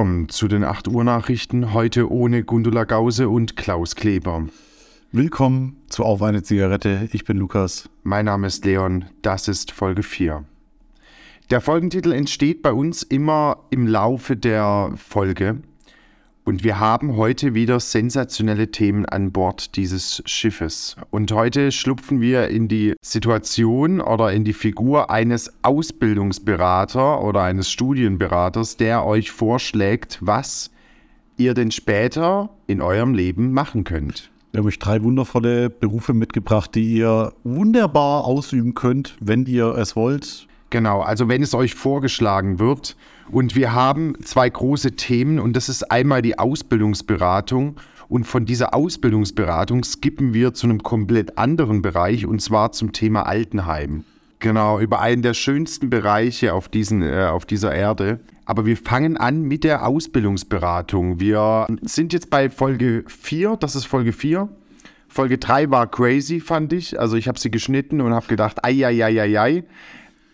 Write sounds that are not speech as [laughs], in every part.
Willkommen zu den 8 Uhr Nachrichten, heute ohne Gundula Gause und Klaus Kleber. Willkommen zu Auf eine Zigarette, ich bin Lukas. Mein Name ist Leon, das ist Folge 4. Der Folgentitel entsteht bei uns immer im Laufe der Folge und wir haben heute wieder sensationelle Themen an Bord dieses Schiffes. Und heute schlupfen wir in die Situation oder in die Figur eines Ausbildungsberater oder eines Studienberaters, der euch vorschlägt, was ihr denn später in eurem Leben machen könnt. Wir haben euch drei wundervolle Berufe mitgebracht, die ihr wunderbar ausüben könnt, wenn ihr es wollt. Genau, also wenn es euch vorgeschlagen wird. Und wir haben zwei große Themen und das ist einmal die Ausbildungsberatung. Und von dieser Ausbildungsberatung skippen wir zu einem komplett anderen Bereich und zwar zum Thema Altenheim. Genau, über einen der schönsten Bereiche auf, diesen, äh, auf dieser Erde. Aber wir fangen an mit der Ausbildungsberatung. Wir sind jetzt bei Folge 4, das ist Folge 4. Folge 3 war crazy, fand ich. Also ich habe sie geschnitten und habe gedacht, ei, ei, ei, ei, ei.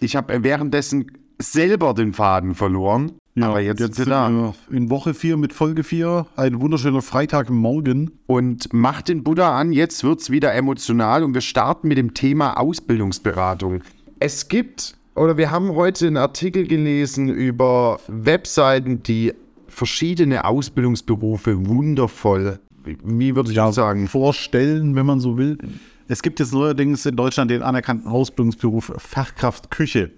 Ich habe währenddessen selber den Faden verloren. Ja, aber jetzt, jetzt sind wir in Woche 4 mit Folge 4. Ein wunderschöner Freitagmorgen. Und macht den Buddha an, jetzt wird es wieder emotional und wir starten mit dem Thema Ausbildungsberatung. Es gibt, oder wir haben heute einen Artikel gelesen über Webseiten, die verschiedene Ausbildungsberufe wundervoll, wie würde ich ja, sagen, vorstellen, wenn man so will. Es gibt jetzt neuerdings in Deutschland den anerkannten Ausbildungsberuf Fachkraft Küche.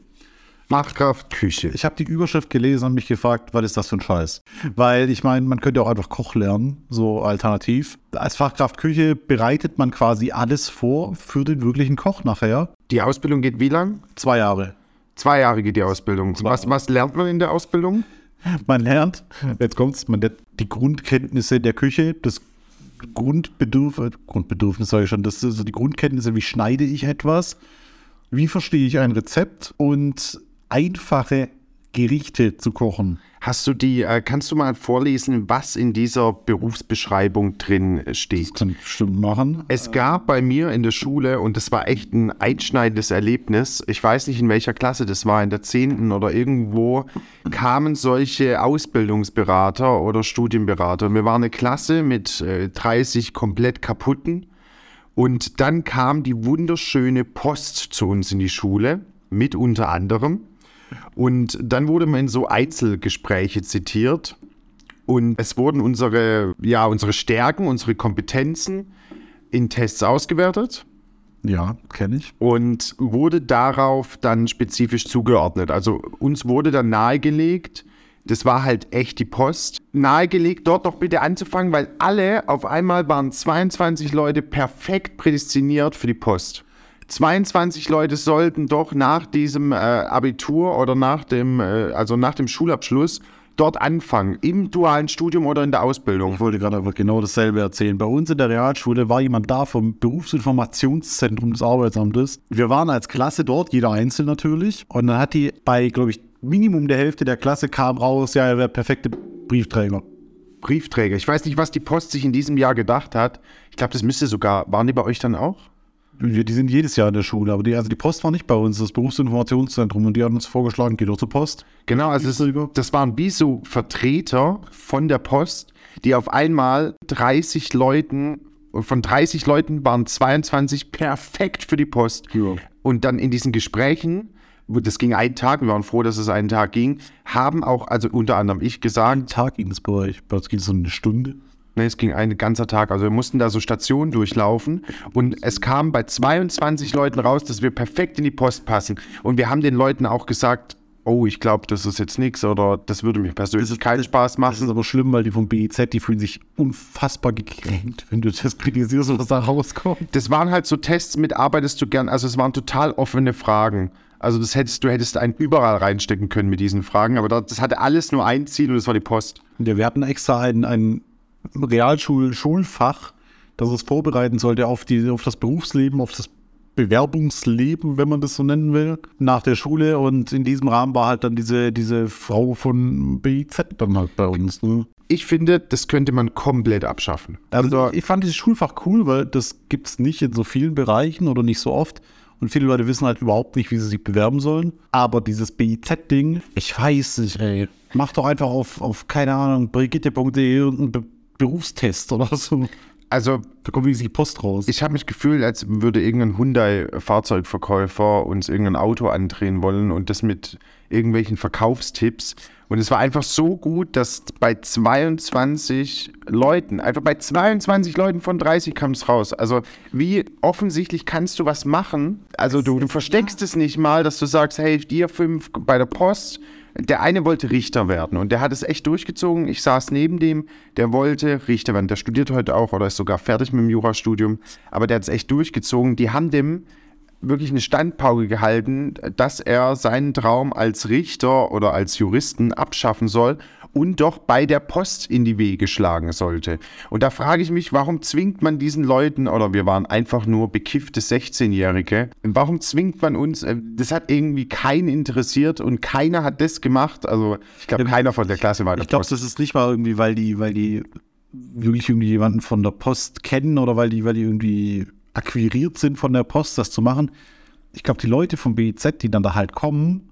Fachkraft Küche. Ich habe die Überschrift gelesen und mich gefragt, was ist das für ein Scheiß? Weil ich meine, man könnte auch einfach Koch lernen, so alternativ. Als Fachkraft Küche bereitet man quasi alles vor für den wirklichen Koch nachher. Die Ausbildung geht wie lang? Zwei Jahre. Zwei Jahre geht die Ausbildung. Was, was lernt man in der Ausbildung? Man lernt, jetzt kommt's, man lernt die Grundkenntnisse der Küche, das Grundbedürf Grundbedürfnis sage ich schon, das sind so die Grundkenntnisse, wie schneide ich etwas, wie verstehe ich ein Rezept und einfache Gerichte zu kochen. Hast du die, äh, kannst du mal vorlesen, was in dieser Berufsbeschreibung drin steht? Das kann ich bestimmt machen. Es gab bei mir in der Schule, und das war echt ein einschneidendes Erlebnis, ich weiß nicht in welcher Klasse das war, in der 10. oder irgendwo, kamen solche Ausbildungsberater oder Studienberater. Wir waren eine Klasse mit äh, 30 komplett kaputten. Und dann kam die wunderschöne Post zu uns in die Schule, mit unter anderem. Und dann wurde man in so Einzelgespräche zitiert. Und es wurden unsere, ja, unsere Stärken, unsere Kompetenzen in Tests ausgewertet. Ja, kenne ich. Und wurde darauf dann spezifisch zugeordnet. Also uns wurde dann nahegelegt, das war halt echt die Post, nahegelegt, dort doch bitte anzufangen, weil alle auf einmal waren 22 Leute perfekt prädestiniert für die Post. 22 Leute sollten doch nach diesem äh, Abitur oder nach dem, äh, also nach dem Schulabschluss dort anfangen, im dualen Studium oder in der Ausbildung. Ich wollte gerade einfach genau dasselbe erzählen. Bei uns in der Realschule war jemand da vom Berufsinformationszentrum des Arbeitsamtes. Wir waren als Klasse dort, jeder einzeln natürlich. Und dann hat die bei, glaube ich, Minimum der Hälfte der Klasse kam raus, ja, er wäre perfekte Briefträger. Briefträger. Ich weiß nicht, was die Post sich in diesem Jahr gedacht hat. Ich glaube, das müsste sogar, waren die bei euch dann auch? Die sind jedes Jahr in der Schule, aber die, also die Post war nicht bei uns, das Berufsinformationszentrum, und die haben uns vorgeschlagen, geht doch zur Post. Genau, also das, das waren wie so Vertreter von der Post, die auf einmal 30 Leuten, von 30 Leuten waren 22 perfekt für die Post. Ja. Und dann in diesen Gesprächen, das ging einen Tag, wir waren froh, dass es einen Tag ging, haben auch, also unter anderem ich gesagt. Einen Tag ging es bei euch, bei uns ging es so eine Stunde. Ne, es ging ein ganzer Tag. Also wir mussten da so Stationen durchlaufen und es kam bei 22 Leuten raus, dass wir perfekt in die Post passen. Und wir haben den Leuten auch gesagt, oh, ich glaube, das ist jetzt nichts oder das würde mir persönlich keinen Spaß machen. Das ist aber schlimm, weil die vom BIZ, die fühlen sich unfassbar gekränkt, wenn du das kritisierst, was da rauskommt. Das waren halt so Tests mit, arbeitest du gern, also es waren total offene Fragen. Also das hättest du hättest einen überall reinstecken können mit diesen Fragen, aber das hatte alles nur ein Ziel und das war die Post. Ja, wir hatten extra einen, einen Realschul-Schulfach, das es vorbereiten sollte auf, die, auf das Berufsleben, auf das Bewerbungsleben, wenn man das so nennen will, nach der Schule. Und in diesem Rahmen war halt dann diese, diese Frau von BIZ dann halt bei uns. Ne? Ich finde, das könnte man komplett abschaffen. Also, ich fand dieses Schulfach cool, weil das gibt es nicht in so vielen Bereichen oder nicht so oft. Und viele Leute wissen halt überhaupt nicht, wie sie sich bewerben sollen. Aber dieses BIZ-Ding, ich weiß nicht, ey. Mach doch einfach auf, auf keine Ahnung, brigitte.de irgendeinen Be Berufstest oder so. Also, Da kommt wirklich die Post raus. ich habe mich gefühlt, als würde irgendein Hyundai-Fahrzeugverkäufer uns irgendein Auto andrehen wollen und das mit irgendwelchen Verkaufstipps. Und es war einfach so gut, dass bei 22 Leuten, einfach bei 22 Leuten von 30 kam es raus. Also wie offensichtlich kannst du was machen? Also du, du versteckst es nicht mal, dass du sagst, hey, dir fünf bei der Post. Der eine wollte Richter werden und der hat es echt durchgezogen. Ich saß neben dem, der wollte Richter werden. Der studiert heute auch oder ist sogar fertig mit dem Jurastudium. Aber der hat es echt durchgezogen. Die haben dem wirklich eine Standpauke gehalten, dass er seinen Traum als Richter oder als Juristen abschaffen soll und doch bei der Post in die Wege schlagen sollte. Und da frage ich mich, warum zwingt man diesen Leuten, oder wir waren einfach nur bekiffte 16-Jährige, warum zwingt man uns, äh, das hat irgendwie keinen interessiert und keiner hat das gemacht. Also ich glaube, keiner von der Klasse war der Ich glaube, das ist nicht mal irgendwie, weil die, weil die wirklich irgendwie jemanden von der Post kennen oder weil die, weil die irgendwie akquiriert sind von der Post, das zu machen. Ich glaube, die Leute vom BIZ, die dann da halt kommen,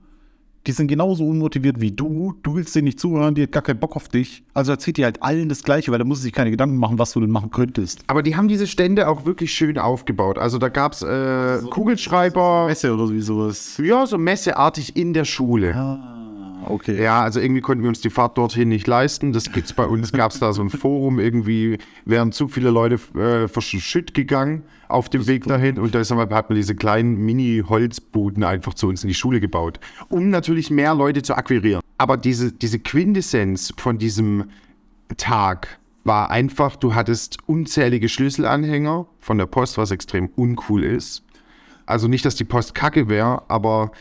die sind genauso unmotiviert wie du. Du willst denen nicht zuhören, die hat gar keinen Bock auf dich. Also erzählt die halt allen das Gleiche, weil da muss sie sich keine Gedanken machen, was du denn machen könntest. Aber die haben diese Stände auch wirklich schön aufgebaut. Also da gab es äh, Kugelschreiber, Messe oder wie sowas. ja, so messeartig in der Schule. Ah, okay. Ja, also irgendwie konnten wir uns die Fahrt dorthin nicht leisten. Das gibt's bei uns, gab es da so ein Forum, irgendwie wären zu viele Leute äh, verschütt gegangen auf dem Weg dahin. Und da ist, hat man diese kleinen Mini-Holzbuden einfach zu uns in die Schule gebaut, um natürlich mehr Leute zu akquirieren. Aber diese, diese Quintessenz von diesem Tag war einfach, du hattest unzählige Schlüsselanhänger von der Post, was extrem uncool ist. Also nicht, dass die Post kacke wäre, aber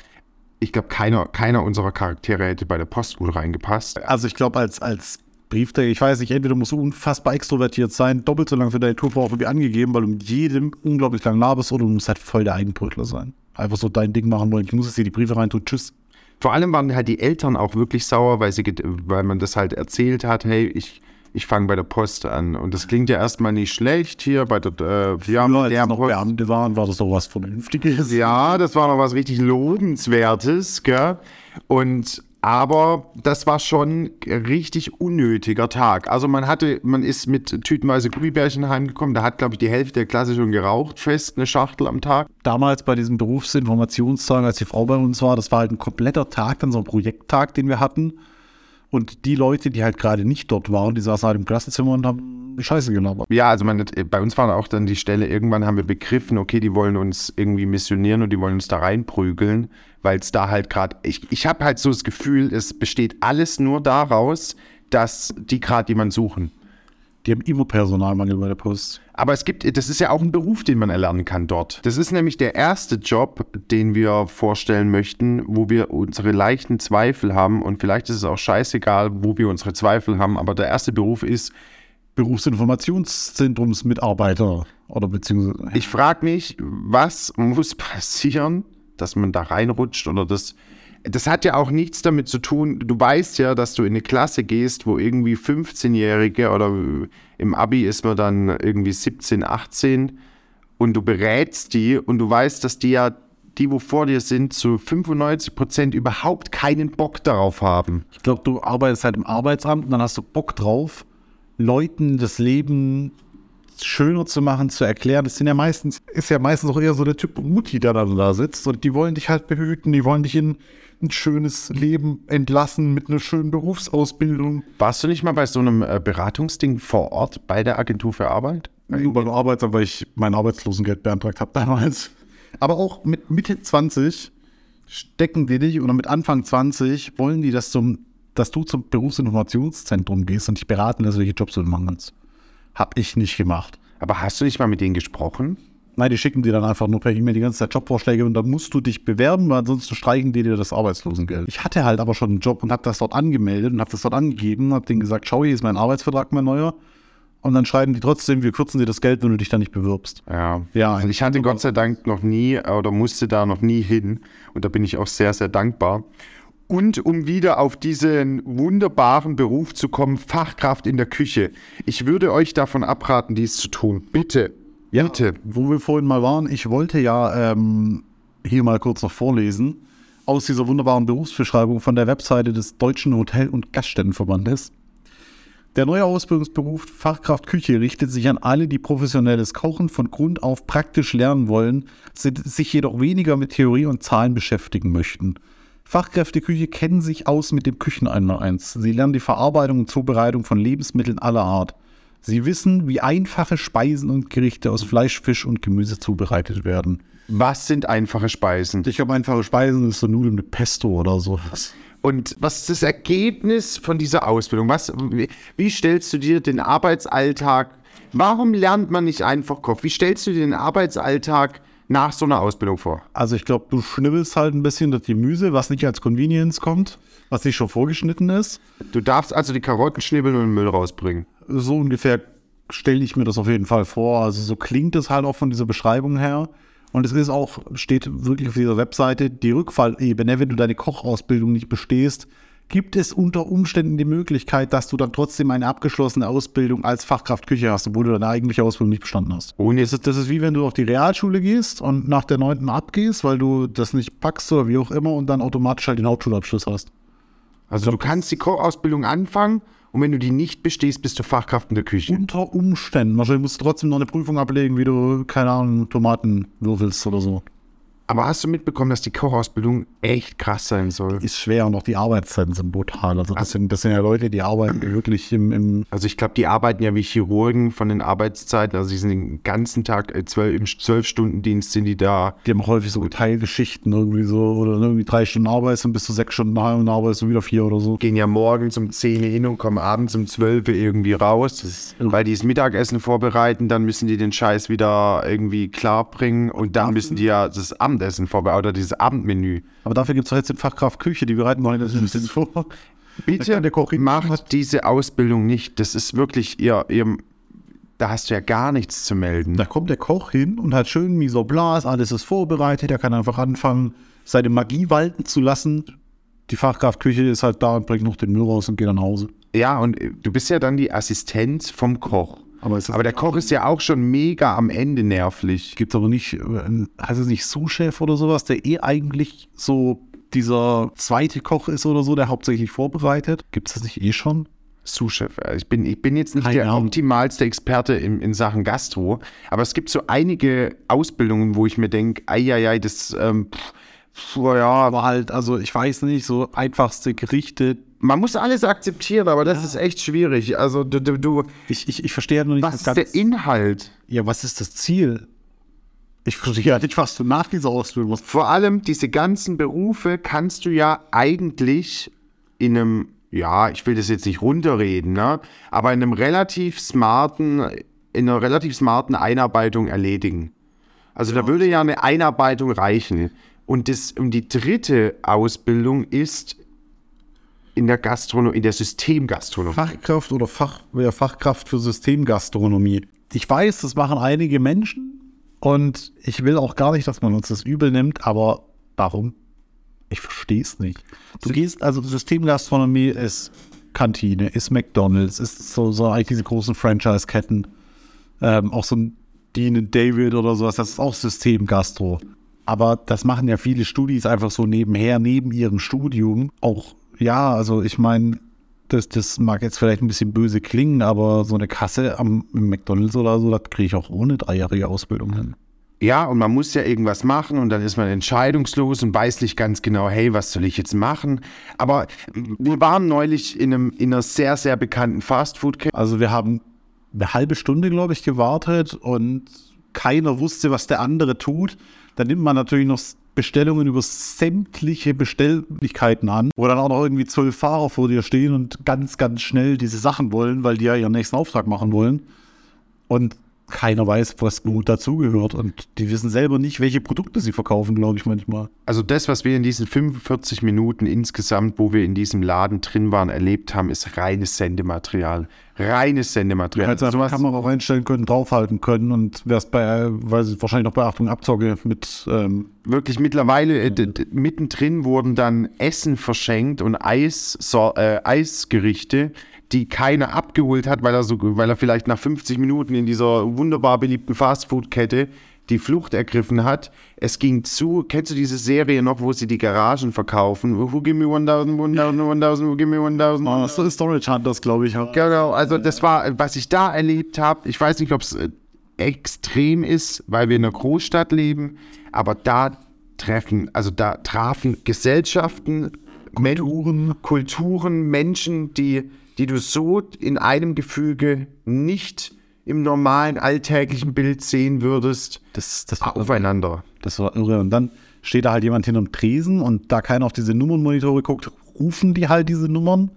ich glaube, keiner, keiner unserer Charaktere hätte bei der Post gut reingepasst. Also ich glaube, als, als Briefträger, ich weiß nicht, entweder musst du unfassbar extrovertiert sein, doppelt so lange für deine Tour auch irgendwie angegeben, weil du mit jedem unglaublich lang laberst oder du musst halt voll der Eigenbrötler sein. Einfach so dein Ding machen wollen. Ich muss jetzt hier die Briefe reintun, tschüss. Vor allem waren halt die Eltern auch wirklich sauer, weil, sie, weil man das halt erzählt hat, hey, ich, ich fange bei der Post an. Und das klingt ja erstmal nicht schlecht hier bei der, äh, ja, mit der noch Post. Beamte waren, war das doch was Vernünftiges. Ja, das war noch was richtig Lobenswertes, gell? Und aber das war schon ein richtig unnötiger Tag. Also man hatte, man ist mit tütenweise Gummibärchen heimgekommen, da hat, glaube ich, die Hälfte der Klasse schon geraucht, fest eine Schachtel am Tag. Damals bei diesem Berufsinformationstag, als die Frau bei uns war, das war halt ein kompletter Tag, dann so ein Projekttag, den wir hatten. Und die Leute, die halt gerade nicht dort waren, die saßen halt im Klassenzimmer und haben Scheiße gelabert. Ja, also man, bei uns war auch dann die Stelle, irgendwann haben wir begriffen, okay, die wollen uns irgendwie missionieren und die wollen uns da reinprügeln, weil es da halt gerade, ich, ich habe halt so das Gefühl, es besteht alles nur daraus, dass die gerade jemanden suchen. Die haben immer Personalmangel bei der Post. Aber es gibt, das ist ja auch ein Beruf, den man erlernen kann dort. Das ist nämlich der erste Job, den wir vorstellen möchten, wo wir unsere leichten Zweifel haben. Und vielleicht ist es auch scheißegal, wo wir unsere Zweifel haben. Aber der erste Beruf ist, Berufsinformationszentrumsmitarbeiter oder beziehungsweise ich frage mich, was muss passieren, dass man da reinrutscht oder das. Das hat ja auch nichts damit zu tun. Du weißt ja, dass du in eine Klasse gehst, wo irgendwie 15-Jährige oder im Abi ist man dann irgendwie 17, 18 und du berätst die und du weißt, dass die ja, die, wo vor dir sind, zu 95 Prozent überhaupt keinen Bock darauf haben. Ich glaube, du arbeitest halt im Arbeitsamt und dann hast du Bock drauf, Leuten das Leben schöner zu machen, zu erklären. Das sind ja meistens, ist ja meistens auch eher so der Typ Mutti, der dann da sitzt und die wollen dich halt behüten, die wollen dich in ein schönes Leben entlassen mit einer schönen Berufsausbildung. Warst du nicht mal bei so einem äh, Beratungsding vor Ort bei der Agentur für Arbeit? Nur beim Arbeitsamt, weil ich mein Arbeitslosengeld beantragt habe damals. Aber auch mit Mitte 20 stecken die dich oder mit Anfang 20 wollen die, dass, zum, dass du zum Berufsinformationszentrum gehst und dich beraten lässt, welche Jobs du machen kannst. Hab ich nicht gemacht. Aber hast du nicht mal mit denen gesprochen? Nein, die schicken dir dann einfach nur per E-Mail die ganze Zeit Jobvorschläge und dann musst du dich bewerben, weil ansonsten streichen die dir das Arbeitslosengeld. Ich hatte halt aber schon einen Job und habe das dort angemeldet und habe das dort angegeben, habe denen gesagt, schau, hier ist mein Arbeitsvertrag, mein neuer. Und dann schreiben die trotzdem, wir kürzen dir das Geld, wenn du dich da nicht bewirbst. Ja. Ja. Also ich hatte Gott sei Dank noch nie oder musste da noch nie hin. Und da bin ich auch sehr, sehr dankbar. Und um wieder auf diesen wunderbaren Beruf zu kommen, Fachkraft in der Küche. Ich würde euch davon abraten, dies zu tun. Bitte. Ja, Bitte. wo wir vorhin mal waren, ich wollte ja ähm, hier mal kurz noch vorlesen aus dieser wunderbaren Berufsbeschreibung von der Webseite des Deutschen Hotel- und Gaststättenverbandes. Der neue Ausbildungsberuf Fachkraft Küche richtet sich an alle, die professionelles Kochen von Grund auf praktisch lernen wollen, sich jedoch weniger mit Theorie und Zahlen beschäftigen möchten. Fachkräfte Küche kennen sich aus mit dem Küchen einmal eins. Sie lernen die Verarbeitung und Zubereitung von Lebensmitteln aller Art. Sie wissen, wie einfache Speisen und Gerichte aus Fleisch, Fisch und Gemüse zubereitet werden. Was sind einfache Speisen? Ich habe einfache Speisen, ist so Nudeln mit Pesto oder sowas. Und was ist das Ergebnis von dieser Ausbildung? Was, wie, wie stellst du dir den Arbeitsalltag? Warum lernt man nicht einfach Koch? Wie stellst du dir den Arbeitsalltag nach so einer Ausbildung vor? Also ich glaube, du schnibbelst halt ein bisschen das Gemüse, was nicht als Convenience kommt, was nicht schon vorgeschnitten ist. Du darfst also die Karotten schnibbeln und den Müll rausbringen. So ungefähr stelle ich mir das auf jeden Fall vor. Also so klingt es halt auch von dieser Beschreibung her. Und es ist auch, steht wirklich auf dieser Webseite, die Rückfallebene, wenn du deine Kochausbildung nicht bestehst, gibt es unter Umständen die Möglichkeit, dass du dann trotzdem eine abgeschlossene Ausbildung als Fachkraft Küche hast, obwohl du deine eigentliche Ausbildung nicht bestanden hast. Und das ist, das ist wie wenn du auf die Realschule gehst und nach der neunten abgehst, weil du das nicht packst oder wie auch immer und dann automatisch halt den Hauptschulabschluss hast. Also du kannst die Kochausbildung anfangen und wenn du die nicht bestehst, bist du Fachkraft in der Küche. Unter Umständen. Wahrscheinlich musst du trotzdem noch eine Prüfung ablegen, wie du, keine Ahnung, Tomaten würfelst oder so. Aber hast du mitbekommen, dass die Kochausbildung echt krass sein soll? Ist schwer und auch die Arbeitszeiten sind brutal. Also das sind, das sind ja Leute, die arbeiten wirklich im, im Also ich glaube, die arbeiten ja wie Chirurgen von den Arbeitszeiten. Also die sind den ganzen Tag, äh, zwölf, im Zwölf-Stunden-Dienst sind die da. die haben häufig so Teilgeschichten irgendwie so oder irgendwie drei Stunden arbeitest und bis zu sechs Stunden daheim und arbeitest du wieder vier oder so. Gehen ja morgens um 10 Uhr hin und kommen abends um 12 Uhr irgendwie raus. Weil die das Mittagessen vorbereiten, dann müssen die den Scheiß wieder irgendwie klar bringen und dann müssen die ja das Abendessen vorbereiten oder dieses Abendmenü. Aber dafür gibt es doch jetzt den Fachkraft Küche, die bereiten noch das ein bisschen vor. Bitte der macht diese Ausbildung nicht. Das ist wirklich ihr, ihr da hast du ja gar nichts zu melden. Da kommt der Koch hin und hat schön en place, alles ist vorbereitet, er kann einfach anfangen, seine Magie walten zu lassen. Die Fachkraft Küche ist halt da und bringt noch den Müll raus und geht nach Hause. Ja, und äh, du bist ja dann die Assistenz vom Koch. Aber Aber der Koch ist ja auch schon mega am Ende nervlich. Gibt aber nicht, äh, heißt es nicht Sous-Chef oder sowas, der eh eigentlich so dieser zweite Koch ist oder so, der hauptsächlich vorbereitet? Gibt es das nicht eh schon? Sous-Chef. Ich bin, ich bin jetzt nicht Keine der Ahnung. optimalste Experte in, in Sachen Gastro, aber es gibt so einige Ausbildungen, wo ich mir denke, eieiei, das, ähm, pff, pff, ja, Aber halt, also ich weiß nicht, so einfachste Gerichte. Man muss alles akzeptieren, aber das ist echt schwierig. Also du, du, du Ich, ich, ich verstehe noch nicht was ist der Inhalt? Ja, was ist das Ziel? Ich verstehe ja nicht, was du nach dieser Ausbildung machst. Vor allem diese ganzen Berufe kannst du ja eigentlich in einem, ja, ich will das jetzt nicht runterreden, ne, aber in einem relativ smarten, in einer relativ smarten Einarbeitung erledigen. Also da würde ja eine Einarbeitung reichen. Und, das, und die dritte Ausbildung ist in der Gastronomie, in der Systemgastronomie. Fachkraft oder Fach, ja, Fachkraft für Systemgastronomie. Ich weiß, das machen einige Menschen und ich will auch gar nicht, dass man uns das übel nimmt, aber warum? Ich verstehe es nicht. Du gehst, also Systemgastronomie ist Kantine, ist McDonalds, ist so, so eigentlich diese großen Franchise-Ketten. Ähm, auch so ein Dean David oder sowas, das ist auch Systemgastro. Aber das machen ja viele Studis einfach so nebenher, neben ihrem Studium. Auch, ja, also ich meine, das, das mag jetzt vielleicht ein bisschen böse klingen, aber so eine Kasse am McDonalds oder so, das kriege ich auch ohne dreijährige Ausbildung hin. Ja, und man muss ja irgendwas machen und dann ist man entscheidungslos und weiß nicht ganz genau, hey, was soll ich jetzt machen? Aber wir waren neulich in, einem, in einer sehr, sehr bekannten Fastfood-Kette. Also wir haben eine halbe Stunde, glaube ich, gewartet und keiner wusste, was der andere tut. Dann nimmt man natürlich noch Bestellungen über sämtliche Bestellmöglichkeiten an, wo dann auch noch irgendwie zwölf Fahrer vor dir stehen und ganz, ganz schnell diese Sachen wollen, weil die ja ihren nächsten Auftrag machen wollen. Und keiner weiß, was gut dazugehört. Und die wissen selber nicht, welche Produkte sie verkaufen, glaube ich manchmal. Also das, was wir in diesen 45 Minuten insgesamt, wo wir in diesem Laden drin waren, erlebt haben, ist reines Sendematerial. Reines Sendematerial. Hätte einfach Sowas- Kamera reinstellen können, draufhalten können und wärst bei, weiß ich, wahrscheinlich noch bei Achtung Abzocke mit ähm, wirklich mittlerweile äh, mittendrin wurden dann Essen verschenkt und Eis, so, äh, Eisgerichte, die keiner abgeholt hat, weil er, so, weil er vielleicht nach 50 Minuten in dieser wunderbar beliebten Fastfood-Kette die Flucht ergriffen hat. Es ging zu, kennst du diese Serie noch, wo sie die Garagen verkaufen? Who give me 1000, 1000, 1000, who give me 1000? Oh, das ist Storage Hunters, glaube ich. Genau, also das war, was ich da erlebt habe. Ich weiß nicht, ob es extrem ist, weil wir in einer Großstadt leben, aber da treffen, also da trafen Gesellschaften, Kulturen, Men Kulturen Menschen, die, die du so in einem Gefüge nicht im normalen alltäglichen Bild sehen würdest, Das, das aufeinander. Das war irre. Und dann steht da halt jemand hinterm Tresen und da keiner auf diese Nummernmonitore guckt, rufen die halt diese Nummern.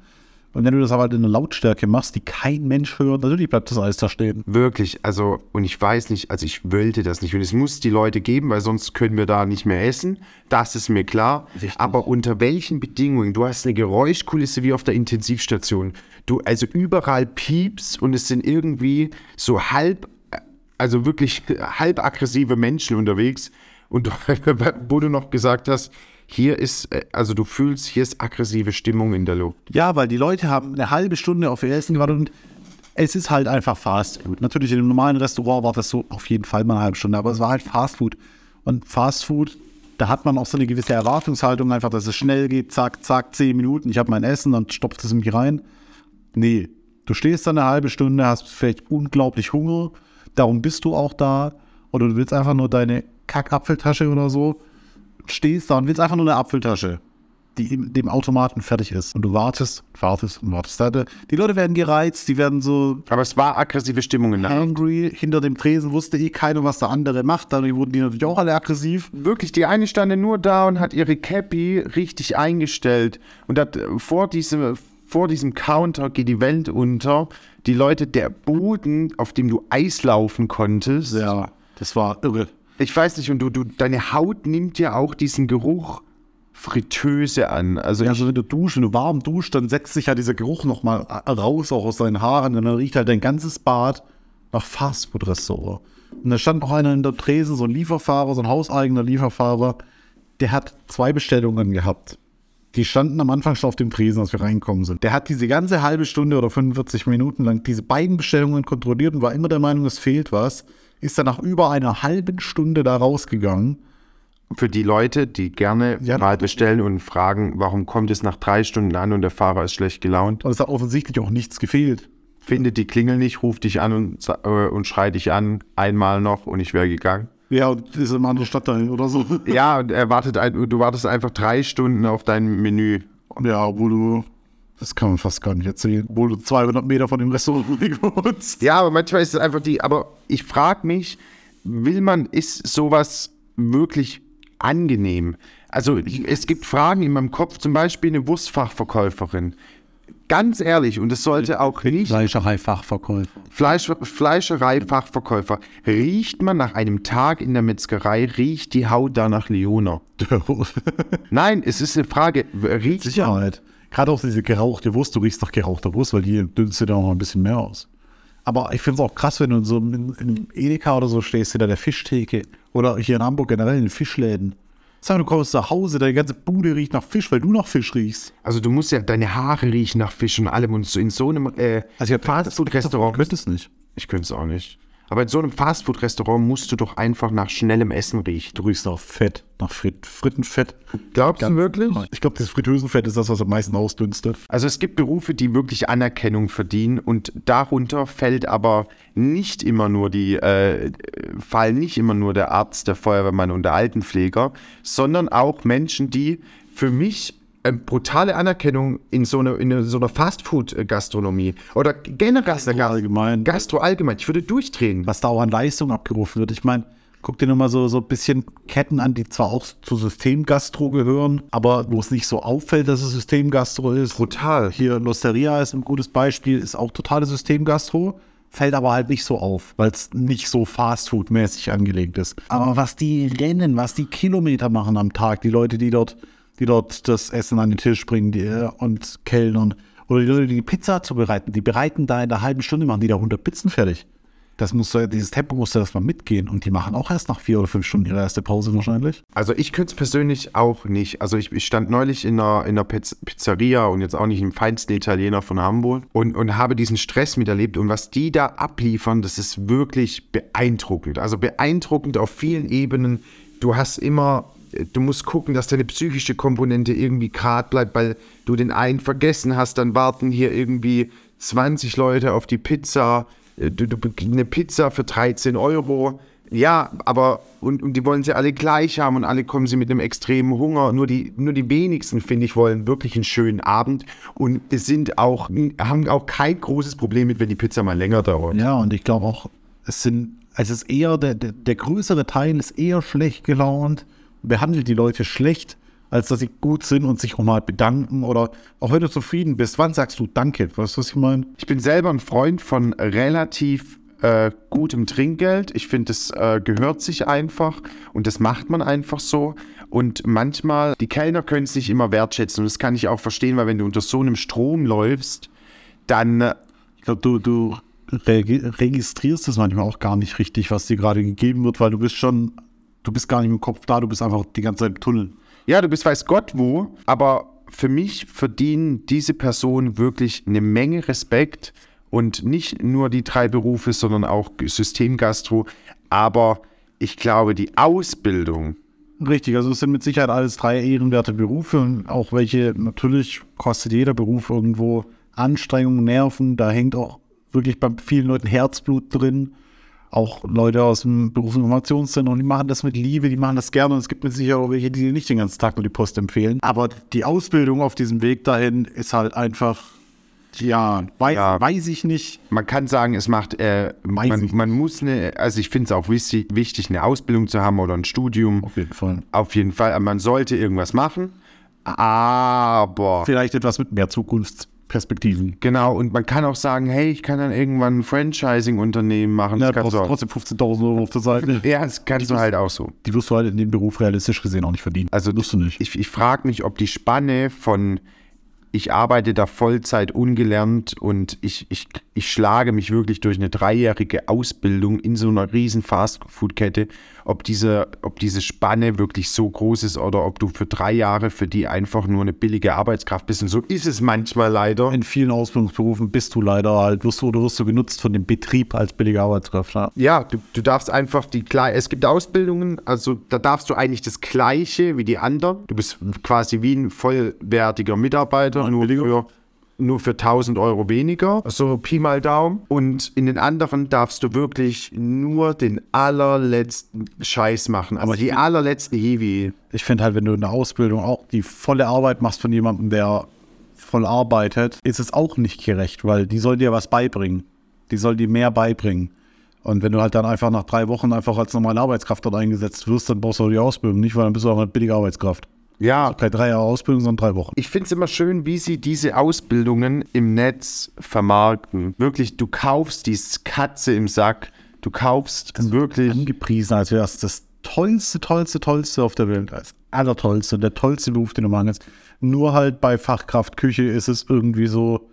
Und wenn du das aber halt in einer Lautstärke machst, die kein Mensch hört, natürlich bleibt das alles da stehen. Wirklich, also, und ich weiß nicht, also ich wollte das nicht. Und es muss die Leute geben, weil sonst können wir da nicht mehr essen. Das ist mir klar. Richtig. Aber unter welchen Bedingungen? Du hast eine Geräuschkulisse wie auf der Intensivstation. Du, also überall pieps und es sind irgendwie so halb, also wirklich halb aggressive Menschen unterwegs. Und du, [laughs] wo du noch gesagt hast, hier ist, äh, also du fühlst, hier ist aggressive Stimmung in der Luft. Ja, weil die Leute haben eine halbe Stunde auf ihr Essen gewartet und es ist halt einfach Fast Food. Natürlich in einem normalen Restaurant war das so auf jeden Fall mal eine halbe Stunde, aber es war halt Fast Food. Und Fast Food, da hat man auch so eine gewisse Erwartungshaltung, einfach, dass es schnell geht, zack, zack, zehn Minuten, ich habe mein Essen, dann stopft es mich rein. Nee, du stehst da eine halbe Stunde, hast vielleicht unglaublich Hunger, darum bist du auch da. Oder du willst einfach nur deine Kackapfeltasche oder so, stehst da und willst einfach nur eine Apfeltasche, die dem Automaten fertig ist. Und du wartest, wartest und wartest. Da- Die Leute werden gereizt, die werden so Aber es war aggressive Stimmung in der angry. Hinter dem Tresen wusste eh keiner, was der andere macht. Dadurch wurden die natürlich auch alle aggressiv. Wirklich, die eine stand nur da und hat ihre Cappy richtig eingestellt. Und hat äh, vor diesem, vor diesem Counter geht die Welt unter. Die Leute, der Boden, auf dem du Eis laufen konntest. Ja, das war irre. Ich weiß nicht, und du, du, deine Haut nimmt ja auch diesen Geruch Fritteuse an. Also Ja, also wenn du duschst, wenn du warm duschst, dann setzt sich ja dieser Geruch nochmal raus, auch aus deinen Haaren. Und dann riecht halt dein ganzes Bad nach Fastfood-Restaurant. Und da stand noch einer in der Tresen, so ein Lieferfahrer, so ein hauseigener Lieferfahrer. Der hat zwei Bestellungen gehabt. Die standen am Anfang schon auf dem Tresen, als wir reinkommen sind. Der hat diese ganze halbe Stunde oder 45 Minuten lang diese beiden Bestellungen kontrolliert und war immer der Meinung, es fehlt was. Ist dann nach über einer halben Stunde da rausgegangen. für die Leute, die gerne Ja. mal bestellen und fragen, warum kommt es nach drei Stunden an und der Fahrer ist schlecht gelaunt, Und es hat offensichtlich auch nichts gefehlt. findet die Klingel nicht, ruft dich an und, äh, und schreit dich an, einmal noch und ich wäre gegangen. Ja, und ist einer anderen Stadt dahin oder so. Ja, und er wartet ein, du wartest einfach drei Stunden auf dein Menü. Ja, obwohl du, das kann man fast gar nicht erzählen, obwohl du 200 Meter von dem Restaurant [laughs] wohnst. Ja, aber manchmal ist es einfach die, aber ich frage mich, will man, ist sowas wirklich angenehm? Also es gibt Fragen in meinem Kopf, zum Beispiel eine Wurstfachverkäuferin. Ganz ehrlich, und es sollte auch nicht Fleischerei-Fachverkäufer. Fleisch, Fleischerei-Fachverkäufer. Riecht man nach einem Tag in der Metzgerei, riecht die Haut da nach Leona? [laughs] Nein, es ist eine Frage. Riecht Sicherheit. Gerade auch diese gerauchte Wurst, du riechst doch gerauchte Wurst, weil die dünstet ja noch ein bisschen mehr aus. Aber ich finde es auch krass, wenn du in so in, in einem Edeka oder so stehst, hinter der Fischtheke oder hier in Hamburg generell in den Fischläden. Sag, du kommst nach Hause, deine ganze Bude riecht nach Fisch, weil du nach Fisch riechst. Also du musst ja, deine Haare riechen nach Fisch und allem und so in so einem äh, Also ich Fastfood-Restaurant. könnte es nicht. Ich könnte es auch nicht. Aber in so einem Fastfood-Restaurant musst du doch einfach nach schnellem Essen riechen. Du riechst nach Fett, nach Frit Frittenfett. Glaubst du wirklich? Ich glaube, das Fritteusenfett ist das, was am meisten ausdünstet. Also es gibt Berufe, die wirklich Anerkennung verdienen und darunter fällt aber nicht immer nur die, äh, fallen nicht immer nur der Arzt, der Feuerwehrmann und der Altenpfleger, sondern auch Menschen, die für mich brutale Anerkennung in so, eine, in so einer Fastfood-Gastronomie oder generell Gastro allgemein. Gastro allgemein, ich würde durchdrehen. was da auch an Leistung abgerufen wird. Ich meine, guck dir nochmal so, so ein bisschen Ketten an, die zwar auch zu Systemgastro gehören, aber wo es nicht so auffällt, dass es Systemgastro ist. Brutal. Hier Losteria ist ein gutes Beispiel, ist auch totale Systemgastro, fällt aber halt nicht so auf, weil es nicht so Fastfood-mäßig angelegt ist. Aber was die rennen, was die Kilometer machen am Tag, die Leute, die dort, die dort das Essen an den Tisch bringen die, äh, und kellnern, oder die Leute, die Pizza zubereiten, die bereiten da in einer halben Stunde, machen die da 100 Pizzen fertig. das muss so, dieses Tempo muss da erstmal mitgehen. Und die machen auch erst nach vier oder fünf Stunden ihre erste Pause wahrscheinlich. Also ich könnte es persönlich auch nicht. Also ich, ich stand neulich in einer, in einer Piz Pizzeria und jetzt auch nicht im feinsten Italiener von Hamburg und, und habe diesen Stress miterlebt. Und was die da abliefern, das ist wirklich beeindruckend. Also beeindruckend auf vielen Ebenen. Du hast immer du musst gucken, dass deine psychische Komponente irgendwie gerade bleibt, weil du den einen vergessen hast, dann warten hier irgendwie 20 Leute auf die Pizza, äh, du, du, eine Pizza für 13 Euro. Ja, aber und, und die wollen sie alle gleich haben und alle kommen sie mit einem extremen Hunger. Nur die, nur die wenigsten, finde ich, wollen wirklich einen schönen Abend und sind auch, haben auch kein großes Problem mit, wenn die Pizza mal länger dauert. Ja, und ich glaube auch, es sind, es ist eher, der, der, der größere Teil ist eher schlecht gelaunt, behandelt die Leute schlecht als dass sie gut sind und sich auch mal bedanken oder auch wenn du zufrieden bist, wann sagst du Danke? Weißt du, was ich meine? Ich bin selber ein Freund von relativ äh, gutem Trinkgeld. Ich finde, das äh, gehört sich einfach und das macht man einfach so. Und manchmal, die Kellner können es nicht immer wertschätzen und das kann ich auch verstehen, weil wenn du unter so einem Strom läufst, dann. Äh, ich glaube, du, du registrierst es manchmal auch gar nicht richtig, was dir gerade gegeben wird, weil du bist schon, du bist gar nicht im Kopf da, du bist einfach die ganze Zeit im Tunnel. Ja, du bist weiß Gott wo, aber für mich verdienen diese Personen wirklich eine Menge Respekt und nicht nur die drei Berufe, sondern auch Systemgastro. Aber ich glaube, die Ausbildung. Richtig, also es sind mit Sicherheit alles drei ehrenwerte Berufe und auch welche, natürlich kostet jeder Beruf irgendwo Anstrengung, Nerven, da hängt auch wirklich bei vielen Leuten Herzblut drin auch Leute aus dem Berufsinformationszentrum, die machen das mit Liebe, die machen das gerne und es gibt mit Sicherheit auch welche, die nicht den ganzen Tag nur die Post empfehlen. Aber die Ausbildung auf diesem Weg dahin ist halt einfach, ja, weiß, ja, weiß ich nicht. Man kann sagen, es macht, äh, man, man, muss eine, also ich finde es auch wichtig, wichtig, eine Ausbildung zu haben oder ein Studium. Auf jeden Fall. Auf jeden Fall, man sollte irgendwas machen, aber... Vielleicht etwas mit mehr Zukunft. Perspektiven. Genau, und man kann auch sagen, hey, ich kann dann irgendwann ein Franchising-Unternehmen machen. Ja, du brauchst trotzdem 15.000 Euro auf der Seite. [laughs] ja, das kannst die du halt auch so. Die wirst du halt in dem Beruf realistisch gesehen auch nicht verdienen. Also, wirst du nicht. Ich, ich frage mich, ob die Spanne von ich arbeite da Vollzeit ungelernt und ich, ich, ich schlage mich wirklich durch eine dreijährige Ausbildung in so einer riesen Fastfood-Kette, ob diese, ob diese Spanne wirklich so groß ist oder ob du für drei Jahre für die einfach nur eine billige Arbeitskraft bist. Und so ist es manchmal leider. In vielen Ausbildungsberufen bist du leider halt, wirst du oder wirst du genutzt von dem Betrieb als billige Arbeitskraft. Ja, ja du, du darfst einfach die, es gibt Ausbildungen, also da darfst du eigentlich das Gleiche wie die anderen. Du bist quasi wie ein vollwertiger Mitarbeiter nur für, nur für 1000 Euro weniger, so Pi mal Daumen. Und in den anderen darfst du wirklich nur den allerletzten Scheiß machen. Also Aber die allerletzte Hiwi. Ich finde halt, wenn du in der Ausbildung auch die volle Arbeit machst von jemandem, der voll arbeitet, ist es auch nicht gerecht, weil die soll dir was beibringen. Die soll dir mehr beibringen. Und wenn du halt dann einfach nach drei Wochen einfach als normale Arbeitskraft dort eingesetzt wirst, dann brauchst du die Ausbildung nicht, weil dann bist du auch eine billige Arbeitskraft. Ja. Also drei Jahre Ausbildung, sondern drei Wochen. Ich finde es immer schön, wie sie diese Ausbildungen im Netz vermarkten. Wirklich, du kaufst die Katze im Sack. Du kaufst das wirklich. Angepriesen, als wäre es das tollste, tollste, tollste auf der Welt. Das allertollste, der tollste Beruf, den du machen kannst. Nur halt bei Fachkraft Küche ist es irgendwie so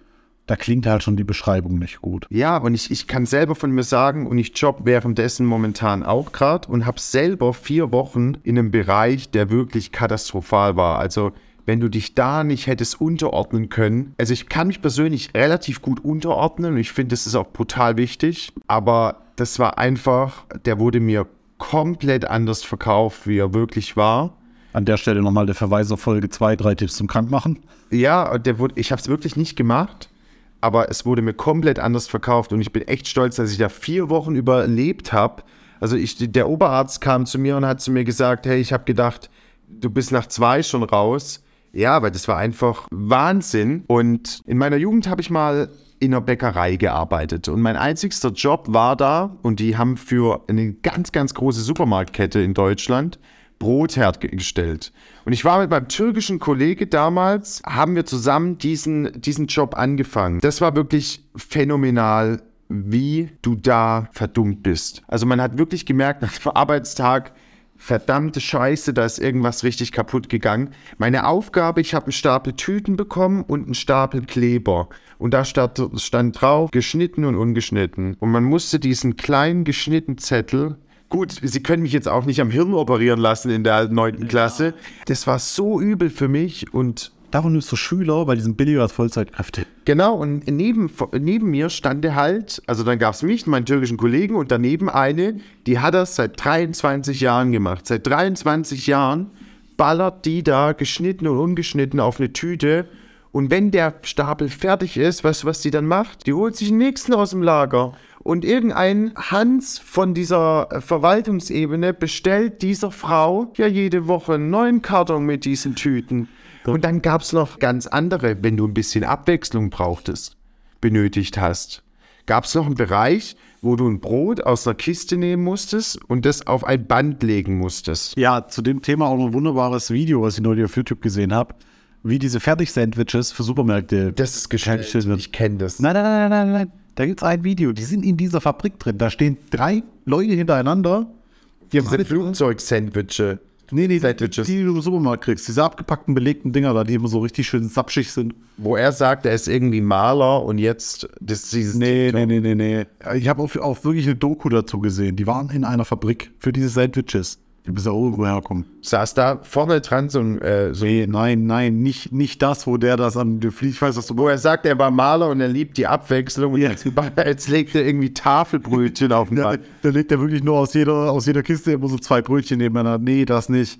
da klingt halt schon die Beschreibung nicht gut. Ja, und ich, ich kann selber von mir sagen, und ich job währenddessen momentan auch gerade und habe selber vier Wochen in einem Bereich, der wirklich katastrophal war. Also wenn du dich da nicht hättest unterordnen können. Also ich kann mich persönlich relativ gut unterordnen und ich finde, das ist auch brutal wichtig. Aber das war einfach, der wurde mir komplett anders verkauft, wie er wirklich war. An der Stelle nochmal der Verweis auf Folge 2, drei Tipps zum Krankmachen. Ja, der wurde, ich habe es wirklich nicht gemacht aber es wurde mir komplett anders verkauft und ich bin echt stolz, dass ich da vier Wochen überlebt habe. Also ich, der Oberarzt kam zu mir und hat zu mir gesagt, hey, ich habe gedacht, du bist nach zwei schon raus. Ja, weil das war einfach Wahnsinn. Und in meiner Jugend habe ich mal in einer Bäckerei gearbeitet. Und mein einzigster Job war da, und die haben für eine ganz, ganz große Supermarktkette in Deutschland Brot hergestellt. Und ich war mit meinem türkischen Kollege damals, haben wir zusammen diesen, diesen Job angefangen. Das war wirklich phänomenal, wie du da verdummt bist. Also man hat wirklich gemerkt, nach dem Arbeitstag, verdammte Scheiße, da ist irgendwas richtig kaputt gegangen. Meine Aufgabe, ich habe einen Stapel Tüten bekommen und einen Stapel Kleber. Und da stand, stand drauf, geschnitten und ungeschnitten. Und man musste diesen kleinen geschnittenen Zettel Gut, Sie können mich jetzt auch nicht am Hirn operieren lassen in der neunten Klasse. Das war so übel für mich und Darum nimmst du Schüler, weil die sind billiger als Vollzeitkräfte. Genau, und neben, neben mir stand halt, also dann gab es mich, meinen türkischen Kollegen und daneben eine, die hat das seit 23 Jahren gemacht. Seit 23 Jahren ballert die da geschnitten und ungeschnitten auf eine Tüte. Und wenn der Stapel fertig ist, weißt du, was die dann macht? Die holt sich den nächsten aus dem Lager. Und irgendein Hans von dieser Verwaltungsebene bestellt dieser Frau ja jede Woche einen neuen Karton mit diesen Tüten. Und dann gab es noch ganz andere, wenn du ein bisschen Abwechslung brauchtest, benötigt hast. Gab es noch einen Bereich, wo du ein Brot aus einer Kiste nehmen musstest und das auf ein Band legen musstest. Ja, zu dem Thema auch noch ein wunderbares Video, was ich neulich auf YouTube gesehen habe, wie diese Fertig-Sandwiches für Supermärkte. Das ist gestellt. Ich kenne das. Nein, nein, nein, nein, nein. Da gibt es ein Video, die sind in dieser Fabrik drin. Da stehen drei Leute hintereinander. Die haben diese Flugzeug-Sandwiche. Nee, nee, die, Sandwiches. die du im Supermarkt kriegst. Diese abgepackten, belegten Dinger da, die immer so richtig schön sapschig sind. Wo er sagt, er ist irgendwie Maler und jetzt das, dieses. Nee, nee, nee, nee, nee. Ich habe auch, auch wirklich eine Doku dazu gesehen. Die waren in einer Fabrik für diese Sandwiches. Die müssen ja irgendwo herkommen. Saß da vorne dran so ein. Äh, so Nee, nein, nein, nicht, nicht das, wo der das Flie- Ich weiß, was du wo er sagt, er war Maler und er liebt die Abwechslung. Und Ja. jetzt, jetzt legt er irgendwie Tafelbrötchen auf den [laughs] Band. da legt er wirklich nur aus jeder, aus jeder Kiste immer so zwei Brötchen nebeneinander. Nee, das nicht.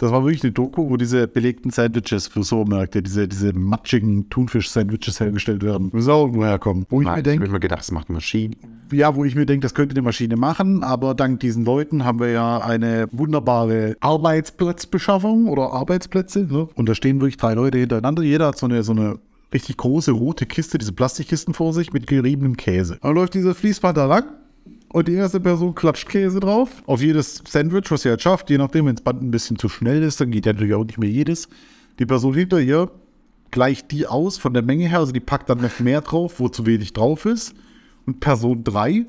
Das war wirklich eine Doku, wo diese belegten Sandwiches für Supermärkte, diese, diese matschigen Thunfisch-Sandwiches hergestellt werden. Müssen auch irgendwo herkommen. Wo ich Ich mir habe denke, mir gedacht, das macht Maschinen. ja, wo ich mir denke, das könnte eine Maschine machen, aber dank diesen Leuten haben wir ja eine wunderbare Arbeitsplatzbeschaffung oder Arbeitsplätze. Ne? Und da stehen wirklich drei Leute hintereinander. Jeder hat so eine, so eine richtig große rote Kiste, diese Plastikkisten vor sich mit geriebenem Käse. Dann läuft dieser Fließband da lang und die erste Person klatscht Käse drauf. Auf jedes Sandwich, was sie halt schafft, je nachdem, wenn das Band ein bisschen zu schnell ist, dann geht ja natürlich auch nicht mehr jedes. Die Person hinter ihr gleicht die aus von der Menge her, also die packt dann noch mehr drauf, wo zu wenig drauf ist. Und Person 3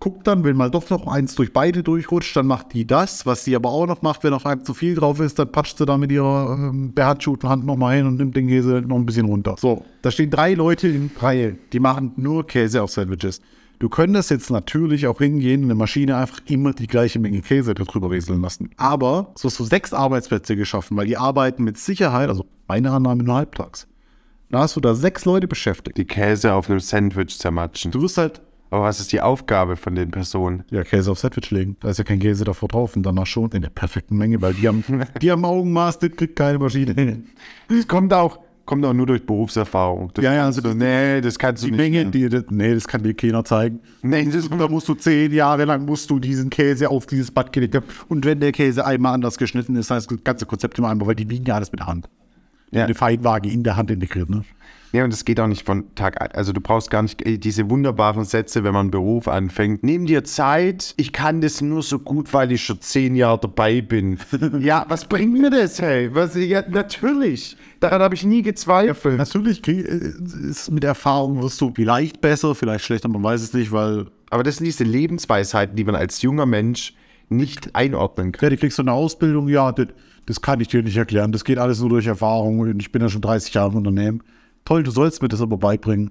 guckt dann, wenn mal doch noch eins durch beide durchrutscht, dann macht die das, was sie aber auch noch macht, wenn noch einem zu viel drauf ist, dann patscht sie da mit ihrer ähm, behandschuhten Hand nochmal hin und nimmt den Käse noch ein bisschen runter. So, da stehen drei Leute in Reihe, die machen nur Käse auf Sandwiches. Du könntest jetzt natürlich auch hingehen und eine Maschine einfach immer die gleiche Menge Käse darüber rieseln lassen. Aber so hast du sechs Arbeitsplätze geschaffen, weil die arbeiten mit Sicherheit, also meine Annahme nur halbtags. Da hast du da sechs Leute beschäftigt. Die Käse auf einem Sandwich zermatschen. Du wirst halt Aber was ist die Aufgabe von den Personen? ja, Käse auf Sandwich legen. Da ist ja kein Käse davor drauf und danach schon in der perfekten Menge, weil die haben, die haben Augenmaß, das kriegt keine Maschine hin. Das kommt auch, kommt auch nur durch Berufserfahrung. Das, Ja, ja, also das, nee, das kannst du die nicht. Menge, die, das, nee, das kann dir keiner zeigen. Nee, das, Da musst du zehn Jahre lang musst du diesen Käse auf dieses Bad gelegt haben. Und wenn der Käse einmal anders geschnitten ist, ist das ganze Konzept immer einmal, weil die wiegen ja alles mit der Hand. Ja. Eine Feinwaage in der Hand integriert, ne? Ja, und das geht auch nicht von Tag ein. Also du brauchst gar nicht äh, diese wunderbaren Sätze, wenn man einen Beruf anfängt. Nimm dir Zeit, ich kann das nur so gut, weil ich schon zehn Jahre dabei bin. [laughs] ja, was bringt mir das, hey? Was, ja, natürlich. Daran habe ich nie gezweifelt. Natürlich äh, ist mit Erfahrung wirst du vielleicht besser, vielleicht schlechter, man weiß es nicht, weil Aber das sind diese Lebensweisheiten, die man als junger Mensch nicht einordnen kann. Ja, die kriegst du eine Ausbildung, ja, das, das kann ich dir nicht erklären. Das geht alles nur durch Erfahrung und ich bin ja schon 30 Jahre im Unternehmen. Toll, du sollst mir das aber beibringen.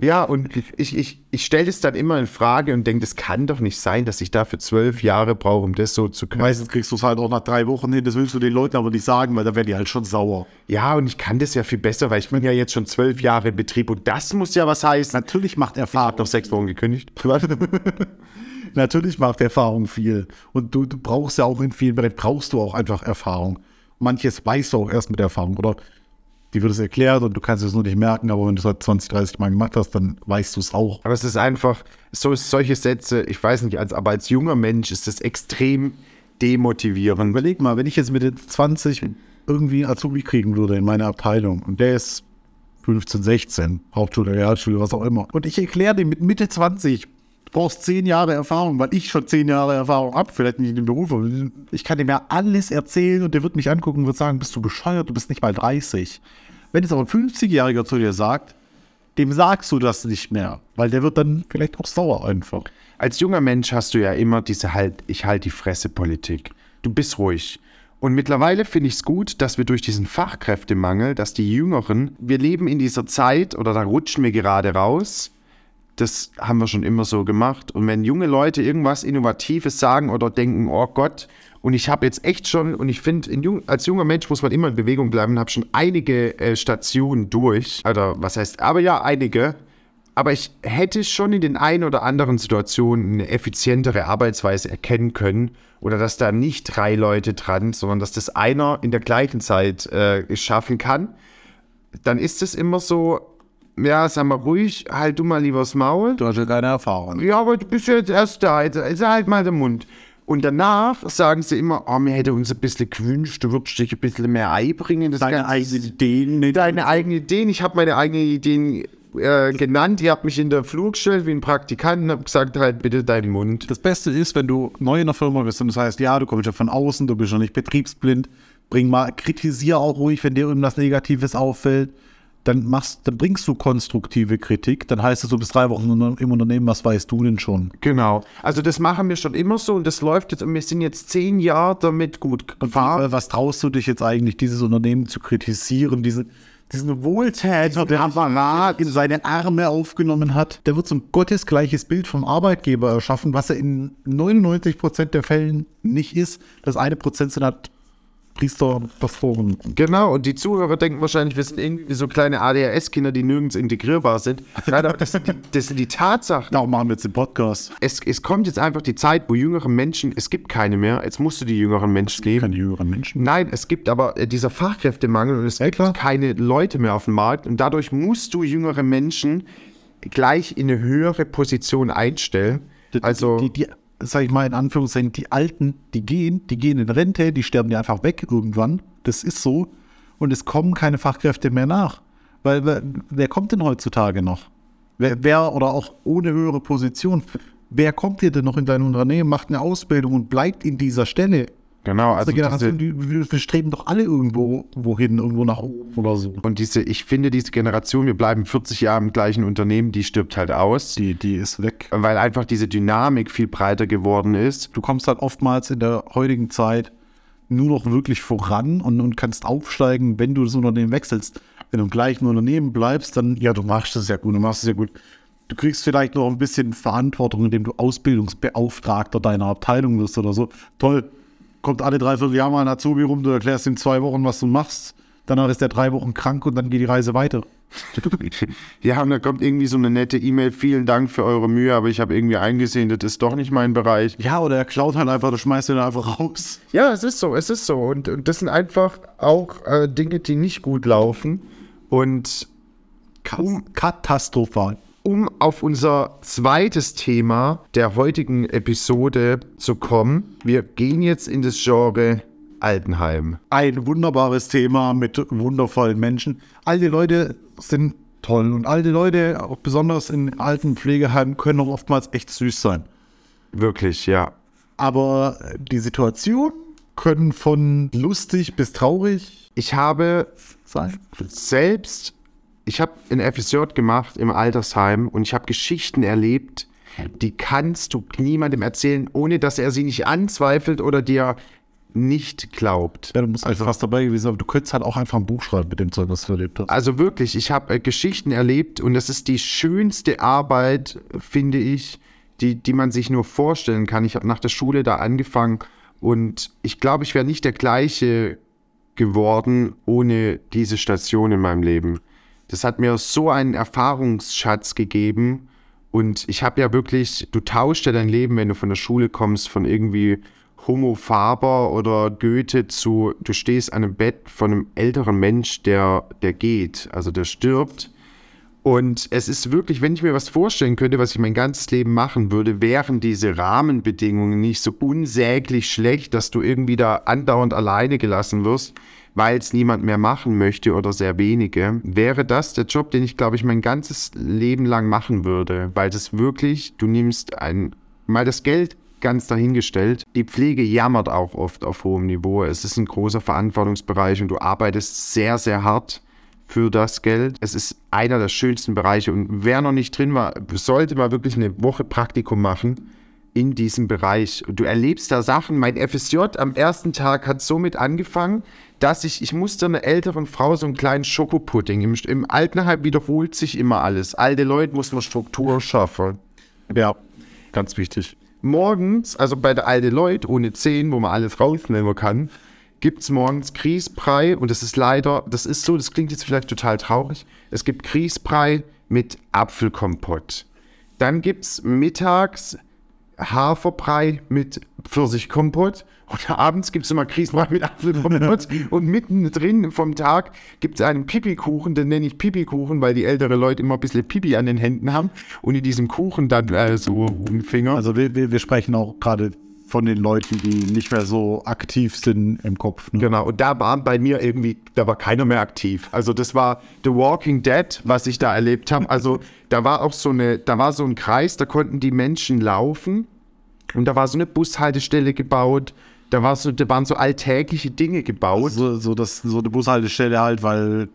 Ja, und ich, ich, ich stelle das dann immer in Frage und denke, das kann doch nicht sein, dass ich dafür zwölf Jahre brauche, um das so zu können. Meistens kriegst du es halt auch nach drei Wochen hin, das willst du den Leuten aber nicht sagen, weil da werden die halt schon sauer. Ja, und ich kann das ja viel besser, weil ich bin ja jetzt schon zwölf Jahre im Betrieb und das muss ja was heißen. Natürlich macht Hab Erfahrung, noch sechs Wochen gekündigt. [laughs] natürlich macht Erfahrung viel. Und du, du brauchst ja auch in vielen Bereichen, brauchst du auch einfach Erfahrung. Manches weißt du auch erst mit Erfahrung, oder? Die wird es erklärt und du kannst es nur nicht merken, aber wenn du es halt 20, 30 Mal gemacht hast, dann weißt du es auch. Aber es ist einfach, so solche Sätze, ich weiß nicht, als, aber als junger Mensch ist das extrem demotivierend. Überleg mal, wenn ich jetzt mit den 20 irgendwie einen Azubi kriegen würde in meine Abteilung und der ist 15, 16, Hauptschule, Realschule, was auch immer. Und ich erkläre dem mit Mitte 20, du brauchst 10 Jahre Erfahrung, weil ich schon 10 Jahre Erfahrung habe, vielleicht nicht in dem Beruf, aber ich kann dem ja alles erzählen und der wird mich angucken und wird sagen, bist du bescheuert, du bist nicht mal 30. Wenn jetzt aber ein 50-Jähriger zu dir sagt, dem sagst du das nicht mehr, weil der wird dann vielleicht auch sauer einfach. Als junger Mensch hast du ja immer diese halt, ich halt die Fresse Politik. Du bist ruhig. Und mittlerweile finde ich es gut, dass wir durch diesen Fachkräftemangel, dass die Jüngeren, wir leben in dieser Zeit oder da rutschen wir gerade raus. Das haben wir schon immer so gemacht. Und wenn junge Leute irgendwas Innovatives sagen oder denken, oh Gott, und ich habe jetzt echt schon, und ich finde, jung, als junger Mensch muss man immer in Bewegung bleiben, habe schon einige äh, Stationen durch. Oder was heißt, aber ja, einige. Aber ich hätte schon in den ein oder anderen Situationen eine effizientere Arbeitsweise erkennen können. Oder dass da nicht drei Leute dran, sondern dass das einer in der gleichen Zeit äh, schaffen kann. Dann ist es immer so, ja, sag mal ruhig, halt du mal lieber das Maul. Du hast ja keine Erfahrung. Ja, aber du bist ja jetzt erst da, jetzt, jetzt halt mal den Mund. Und danach sagen sie immer, oh, mir hätte uns ein bisschen gewünscht, du würdest dich ein bisschen mehr einbringen. Das Deine eigenen Ideen. nicht- deine eigenen Ideen. Ich habe meine eigenen Ideen äh, genannt. Ihr habt mich in der Flur gestellt wie ein Praktikant und habt gesagt, halt bitte deinen Mund. Das Beste ist, wenn du neu in der Firma bist und das heißt, ja, du kommst ja von außen, du bist ja nicht betriebsblind, bring mal, kritisier auch ruhig, wenn dir irgendwas Negatives auffällt, dann machst, dann bringst du konstruktive Kritik, dann heißt es, du bist drei Wochen im Unternehmen, was weißt du denn schon? Genau. Also das machen wir schon immer so und das läuft jetzt und wir sind jetzt zehn Jahre damit gut gefahren. Äh, Was traust du dich jetzt eigentlich, dieses Unternehmen zu kritisieren, diesen, diesen Wohltäter, der Apparat in seine Arme aufgenommen hat, der wird so ein gottesgleiches Bild vom Arbeitgeber erschaffen, was er in 99 Prozent der Fällen nicht ist. Das eine Prozent sind halt Priester, Pastoren. Genau, und die Zuhörer denken wahrscheinlich, wir sind irgendwie so kleine ADHS-Kinder, die nirgends integrierbar sind. Nein, aber das sind die, das sind die Tatsachen. Darum machen wir jetzt den Podcast. Es, es kommt jetzt einfach die Zeit, wo jüngere Menschen, es gibt keine mehr, jetzt musst du die jüngeren Menschen geben. Keine jüngeren Menschen. Nein, es gibt aber äh, dieser Fachkräftemangel und es gibt klar. keine Leute mehr auf dem Markt und dadurch musst du jüngere Menschen gleich in eine höhere Position einstellen. Also die, die, sag ich mal in Anführungszeichen, die Alten, die gehen, die gehen in Rente, die sterben ja einfach weg irgendwann. Das ist so. Und es kommen keine Fachkräfte mehr nach. Weil wer, wer kommt denn heutzutage noch? Wer, wer oder auch ohne höhere Position, wer kommt hier denn noch in dein Unternehmen, macht eine Ausbildung und bleibt in dieser Stelle? Genau, Also Generation, diese, die, wir, wir streben doch alle irgendwo wohin, irgendwo nach oben oder so. und diese, ich finde diese Generation, wir bleiben 40 Jahre im gleichen Unternehmen, die stirbt halt aus, Die, die ist weg. weil einfach diese Dynamik viel breiter geworden ist. du kommst halt oftmals in der heutigen Zeit nur noch wirklich voran und, und kannst aufsteigen, wenn du das Unternehmen wechselst. Wenn du im gleichen Unternehmen bleibst, dann, ja, du machst das ja gut, du machst es ja gut. Du kriegst vielleicht noch ein bisschen Verantwortung, indem du Ausbildungsbeauftragter deiner Abteilung wirst oder so. Toll, kommt alle dreiviertel Jahre mal ein Azubi rum, du erklärst in zwei Wochen, was du machst. Danach ist der drei Wochen krank und dann geht die Reise weiter. [laughs] Ja, und da kommt irgendwie so eine nette E-Mail, vielen Dank für eure Mühe, aber ich habe irgendwie eingesehen, das ist doch nicht mein Bereich. Ja, oder er klaut halt einfach, du schmeißt ihn einfach raus. Ja, es ist so, es ist so. Und, und das sind einfach auch äh, Dinge, die nicht gut laufen. Und Um, katastrophal. Um auf unser zweites Thema der heutigen Episode zu kommen, wir gehen jetzt in das Genre Altenheim. ein wunderbares Thema mit wundervollen Menschen. Alte Leute sind toll und alte Leute, auch besonders in alten Pflegeheimen, können auch oftmals echt süß sein. Wirklich, ja. Aber die Situation können von lustig bis traurig Ich habe sein. selbst, ich habe ein FSJ gemacht im Altersheim und ich habe Geschichten erlebt, die kannst du niemandem erzählen, ohne dass er sie nicht anzweifelt oder dir nicht glaubt. Ja, du musst halt fast dabei gewesen sein, aber du könntest halt auch einfach ein Buch schreiben mit dem Zeug, was du erlebt hast. Also wirklich, ich habe äh, Geschichten erlebt und das ist die schönste Arbeit, finde ich, die, die man sich nur vorstellen kann. Ich habe nach der Schule da angefangen und ich glaube, ich wäre nicht der gleiche geworden ohne diese Station in meinem Leben. Das hat mir so einen Erfahrungsschatz gegeben und ich habe ja wirklich, du tauschst ja dein Leben, wenn du von der Schule kommst, von irgendwie Homo Faber oder Goethe zu, du stehst an einem Bett von einem älteren Mensch, der, der geht, also der stirbt. Und es ist wirklich, wenn ich mir was vorstellen könnte, was ich mein ganzes Leben machen würde, wären diese Rahmenbedingungen nicht so unsäglich schlecht, dass du irgendwie da andauernd alleine gelassen wirst, weil es niemand mehr machen möchte oder sehr wenige, wäre das der Job, den ich, glaube ich, mein ganzes Leben lang machen würde, weil das wirklich, du nimmst ein, mal das Geld ganz dahingestellt. Die Pflege jammert auch oft auf hohem Niveau. Es ist ein großer Verantwortungsbereich und du arbeitest sehr, sehr hart für das Geld. Es ist einer der schönsten Bereiche und wer noch nicht drin war, sollte mal wirklich eine Woche Praktikum machen in diesem Bereich. Du erlebst da Sachen. Mein FSJ am ersten Tag hat somit angefangen, dass ich, ich musste einer älteren Frau so einen kleinen Schokopudding. Im, Im Altenheim wiederholt sich immer alles. Alte Leute muss man Struktur schaffen. Ja, ganz wichtig. Morgens, also bei der alte Leute ohne Zehen, wo man alles rausnehmen kann, gibt es morgens Grießbrei und das ist leider, das ist so, das klingt jetzt vielleicht total traurig. Es gibt Grießbrei mit Apfelkompott. Dann gibt es mittags Haferbrei mit Pfirsichkompott. Und abends gibt es immer Grießbrei mit Apfelkompott. und mittendrin vom Tag gibt es einen Pipi-Kuchen, den nenne ich Pipi-Kuchen, weil die ältere Leute immer ein bisschen Pipi an den Händen haben und in diesem Kuchen dann äh, so Finger. Also wir, wir, wir sprechen auch gerade von den Leuten, die nicht mehr so aktiv sind im Kopf. Ne? Genau, und da war bei mir irgendwie, da war keiner mehr aktiv. Also das war The Walking Dead, was ich da erlebt habe. Also da war auch so eine, da war so ein Kreis, da konnten die Menschen laufen und da war so eine Bushaltestelle gebaut. Da, war so, da waren so alltägliche Dinge gebaut. So, so, das, so eine Bushaltestelle halt, weil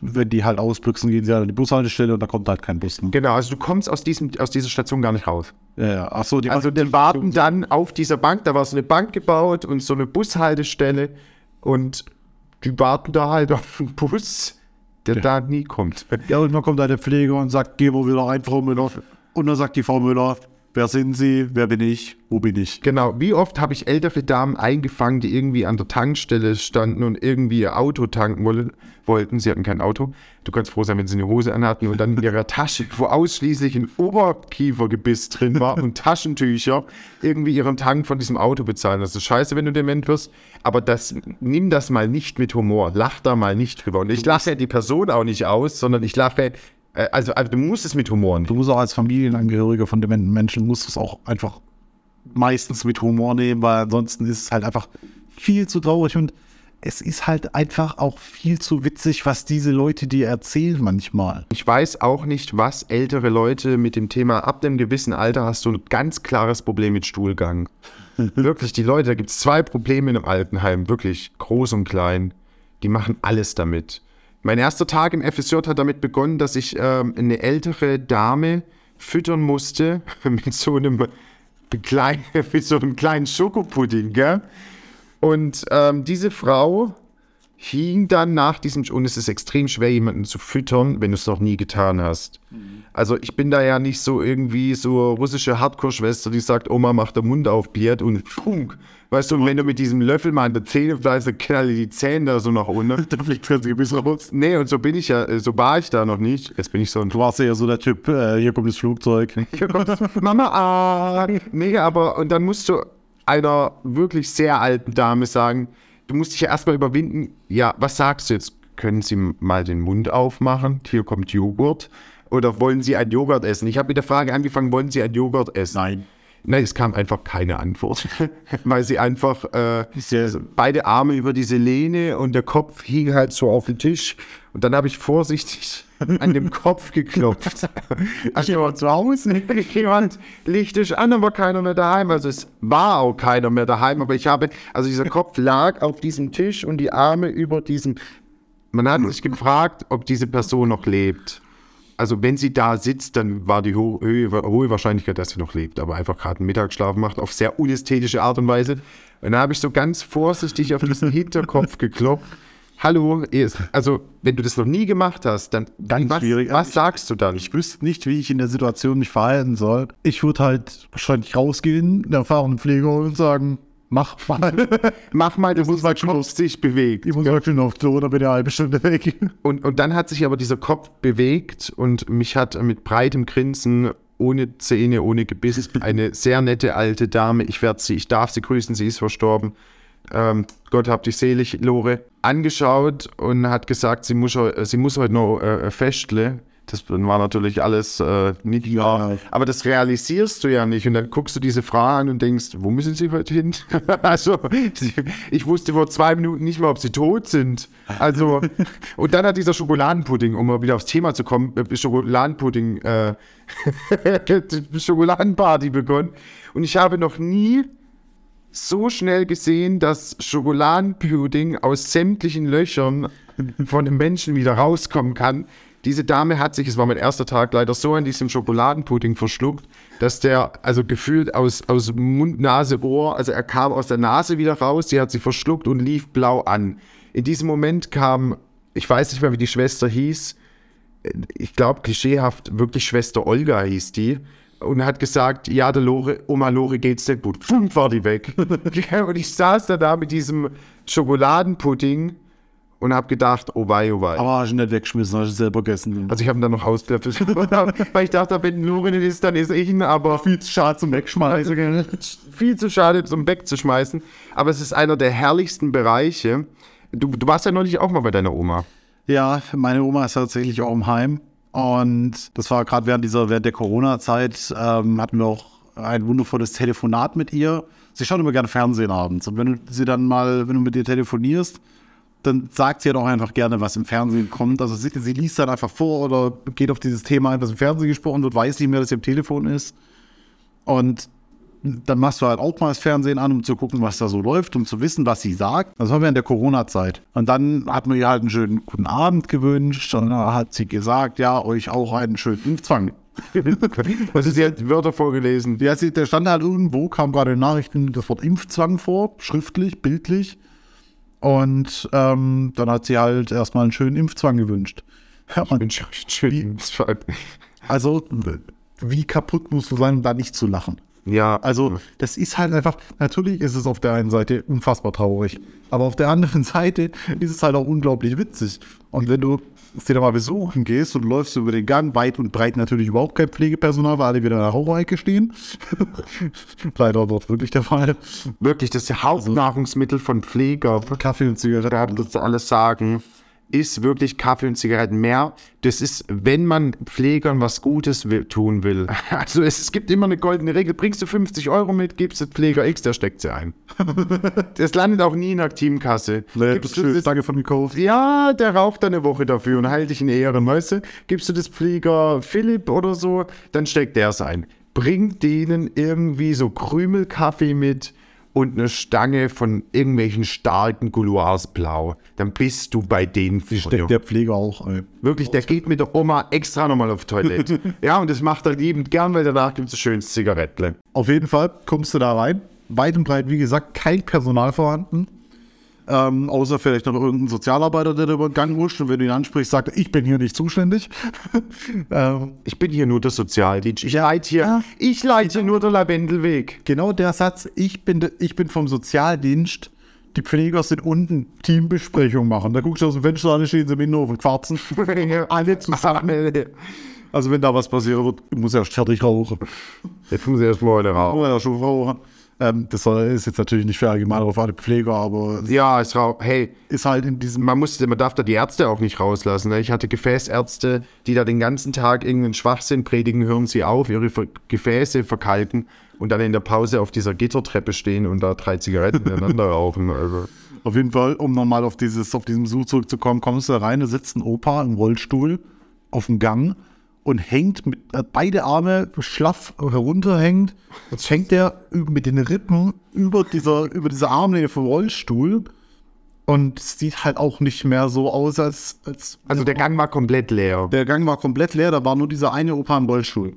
wenn die halt ausbüchsen, gehen sie halt an die Bushaltestelle und da kommt halt kein Bus. Ne? Genau, also du kommst aus, diesem, aus dieser Station gar nicht raus. Ja, ja. Ach so, die also die warten dann auf dieser Bank, da war so eine Bank gebaut und so eine Bushaltestelle und die warten da halt auf den Bus, der ja. da nie kommt. Ja, und dann kommt da der Pfleger und sagt, geh mal wieder rein, Frau Müller. Und dann sagt die Frau Müller, Wer sind Sie? Wer bin ich? Wo bin ich? Genau. Wie oft habe ich ältere Damen eingefangen, die irgendwie an der Tankstelle standen und irgendwie ihr Auto tanken wollten. Sie hatten kein Auto. Du kannst froh sein, wenn sie eine Hose anhatten und dann in ihrer Tasche, wo ausschließlich ein Oberkiefergebiss drin war und Taschentücher, irgendwie ihren Tank von diesem Auto bezahlen. Das ist scheiße, wenn du dement wirst. Aber das, nimm das mal nicht mit Humor. Lach da mal nicht drüber. Und ich lache die Person auch nicht aus, sondern ich lache also, also, du musst es mit Humor nehmen. Du musst auch als Familienangehöriger von dementen Menschen, musst es auch einfach meistens mit Humor nehmen, weil ansonsten ist es halt einfach viel zu traurig und es ist halt einfach auch viel zu witzig, was diese Leute dir erzählen manchmal. Ich weiß auch nicht, was ältere Leute mit dem Thema, ab dem gewissen Alter hast du ein ganz klares Problem mit Stuhlgang. [laughs] wirklich, die Leute, da gibt es zwei Probleme in einem Altenheim, wirklich groß und klein. Die machen alles damit. Mein erster Tag im FSJ hat damit begonnen, dass ich ähm, eine ältere Dame füttern musste [laughs] mit so einem, kleinen, [laughs] mit so einem kleinen Schokopudding. Gell? Und ähm, diese Frau hing dann nach diesem, und es ist extrem schwer, jemanden zu füttern, wenn du es noch nie getan hast. Mhm. Also ich bin da ja nicht so irgendwie so russische Hardcore-Schwester, die sagt, Oma macht den Mund auf, Biert und funk. Weißt du, wenn du mit diesem Löffel mal in der Zähne bleibst, knalle die Zähne da so nach unten. [laughs] da fliegt das Gebiss raus. Nee, und so bin ich ja, so war ich da noch nicht. Jetzt bin ich so ein... Du warst ja so der Typ, äh, hier kommt das Flugzeug. [laughs] Hier kommt Mama, ah. Nee, aber, und dann musst du einer wirklich sehr alten Dame sagen, du musst dich ja erstmal überwinden. Ja, was sagst du jetzt? Können Sie mal den Mund aufmachen? Hier kommt Joghurt. Oder wollen Sie ein Joghurt essen? Ich habe mit der Frage angefangen, wollen Sie ein Joghurt essen? Nein. Nein, es kam einfach keine Antwort, [laughs] weil sie einfach äh, beide Arme über diese Lehne und der Kopf hing halt so auf den Tisch. Und dann habe ich vorsichtig [laughs] an dem Kopf geklopft. Also jemand zu Hause? Jemand Licht an, aber keiner mehr daheim. Also es war auch keiner mehr daheim, aber ich habe, also dieser Kopf lag auf diesem Tisch und die Arme über diesem. Man hat sich gefragt, ob diese Person noch lebt. Also wenn sie da sitzt, dann war die ho hohe Wahrscheinlichkeit, dass sie noch lebt, aber einfach gerade einen Mittagsschlaf macht auf sehr unästhetische Art und Weise. Und da habe ich so ganz vorsichtig auf diesen Hinterkopf geklopft hallo, also wenn du das noch nie gemacht hast, dann, dann was, was sagst du dann? Ich wüsste nicht, wie ich in der Situation mich verhalten soll. Ich würde halt wahrscheinlich rausgehen, der erfahrenen Pfleger und sagen, mach mal. [laughs] mach mal, du musst mal Kopf sich bewegt. Ich muss ja schon auf Klo, dann bin ich eine halbe Stunde weg. Und, und dann hat sich aber dieser Kopf bewegt und mich hat mit breitem Grinsen ohne Zähne, ohne Gebiss, eine sehr nette alte Dame, ich werde sie, ich darf sie grüßen, sie ist verstorben, ähm, Gott hab dich selig, Lore, angeschaut und hat gesagt, sie muss, sie muss heute noch äh, festle. Das war natürlich alles äh, nicht ja. Aber das realisierst du ja nicht. Und dann guckst du diese Frau an und denkst, wo müssen sie heute hin? [laughs] also, ich wusste vor zwei Minuten nicht mehr, ob sie tot sind. Also, [laughs] und dann hat dieser Schokoladenpudding, um mal wieder aufs Thema zu kommen, äh, Schokoladenpudding, äh, [laughs] Schokoladenparty begonnen. Und ich habe noch nie so schnell gesehen, dass Schokoladenpudding aus sämtlichen Löchern von dem Menschen wieder rauskommen kann. Diese Dame hat sich, es war mein erster Tag, leider so an diesem Schokoladenpudding verschluckt, dass der, also gefühlt aus, aus Mund, Nase, Ohr, also er kam aus der Nase wieder raus, sie hat sich verschluckt und lief blau an. In diesem Moment kam, ich weiß nicht mehr, wie die Schwester hieß, ich glaube, klischeehaft, wirklich Schwester Olga hieß die. Und hat gesagt, ja, der Lore, Oma Lore geht's nicht gut. Pfum, war die weg. [laughs] und ich saß da, da mit diesem Schokoladenpudding und habe gedacht, oh wei, oh wei. Aber hast du nicht weggeschmissen, hast du selber gegessen. Also ich habe dann noch Hauslöffel, [laughs] weil ich dachte, wenn Lore nicht ist, dann ist ich ihn, aber viel zu schade zum Wegschmeißen. [laughs] viel zu schade zum Wegzuschmeißen. Aber es ist einer der herrlichsten Bereiche. Du, du warst ja neulich auch mal bei deiner Oma. Ja, meine Oma ist tatsächlich auch im Heim. Und das war gerade während dieser, während der Corona-Zeit, ähm, hatten wir auch ein wundervolles Telefonat mit ihr. Sie schaut immer gerne Fernsehen abends. Und wenn du sie dann mal, wenn du mit ihr telefonierst, dann sagt sie ja halt auch einfach gerne, was im Fernsehen kommt. Also sie, sie, liest dann einfach vor oder geht auf dieses Thema ein, was im Fernsehen gesprochen wird, weiß nicht mehr, dass sie am Telefon ist. Und dann machst du halt auch mal das Fernsehen an, um zu gucken, was da so läuft, um zu wissen, was sie sagt. Das war während der Corona-Zeit. Und dann hat man ihr halt einen schönen guten Abend gewünscht. Und dann hat sie gesagt, ja, euch auch einen schönen Impfzwang. [laughs] Was ist jetzt Wörter vorgelesen? Ja, sie, der stand halt irgendwo, kam gerade in Nachrichten das Wort Impfzwang vor, schriftlich, bildlich. Und ähm, dann hat sie halt erstmal einen schönen Impfzwang gewünscht. Ja, man, einen schönen Impfzwang. Also, wie kaputt musst du sein, um da nicht zu lachen? Ja. Also, das ist halt einfach, natürlich ist es auf der einen Seite unfassbar traurig, aber auf der anderen [laughs] Seite ist es halt auch unglaublich witzig. Und wenn du dir da mal besuchen gehst und läufst über den Gang, weit und breit natürlich überhaupt kein Pflegepersonal, weil alle wieder in der Rauchecke stehen. [laughs] Leider dort wirklich der Fall. Wirklich, das ist ja Hauptnahrungsmittel von Pfleger. Kaffee und Zigarette. Da das alles sagen ist wirklich Kaffee und Zigaretten mehr. Das ist, wenn man Pflegern was Gutes will, tun will. [laughs] Also es, es, gibt immer eine goldene Regel. Bringst du 50 Euro mit, gibst du Pfleger X, der steckt sie ein. [laughs] das landet auch nie in der Teamkasse. Nee, gibst das ist Danke von gekauft. Ja, der raucht eine Woche dafür und heilt dich in Ehren, weißt du? Gibst du das Pfleger Philipp oder so, dann steckt der es ein. Bringt denen irgendwie so Krümelkaffee mit und eine Stange von irgendwelchen starken Gouloirs blau. Dann bist du bei denen. Steckt der Pfleger auch. Ey. Wirklich, der geht mit der Oma extra nochmal auf Toilette. [laughs] ja, und das macht er liebend gern, weil danach gibt es ein schönes Zigarettle. Auf jeden Fall kommst du da rein. Weit und breit, wie gesagt, kein Personal vorhanden. Ähm, außer vielleicht noch irgendein Sozialarbeiter, der da über den Gang huscht und wenn du ihn ansprichst, sagt er, ich bin hier nicht zuständig. [laughs] ähm, ich bin hier nur der Sozialdienst. Ich leite hier, ja. ich leite nur der Lavendelweg. Genau der Satz, ich bin, de, ich bin vom Sozialdienst, die Pfleger sind unten, Teambesprechung machen. Da guckst du aus dem Fenster an, stehen sie im Innenhof und quarzen. [laughs] Alle zusammen. [laughs] Also wenn da was passieren wird, muss erst fertig rauchen. Jetzt muss erst mal rauchen. Muss erst rauchen. Ähm, das ist jetzt natürlich nicht für allgemein auf alle Pfleger, aber ja, ist hey, ist halt in diesem. Man muss, man darf da die Ärzte auch nicht rauslassen. Ne? Ich hatte Gefäßärzte, die da den ganzen Tag irgendeinen Schwachsinn predigen, hören sie auf, ihre Gefäße verkalken und dann in der Pause auf dieser Gittertreppe stehen und da drei Zigaretten miteinander [laughs] rauchen. Also. Auf jeden Fall, um nochmal auf dieses, auf diesen Besuch zurückzukommen, kommst du da rein, da sitzt ein Opa im Rollstuhl auf dem Gang und hängt mit äh, beide Arme schlaff herunterhängend. Jetzt hängt er mit den Rippen über dieser, über diese Armlehne vom Rollstuhl. Und sieht halt auch nicht mehr so aus, als. als also der Gang war komplett leer. Der Gang war komplett leer, da war nur dieser eine Opa im Rollstuhl.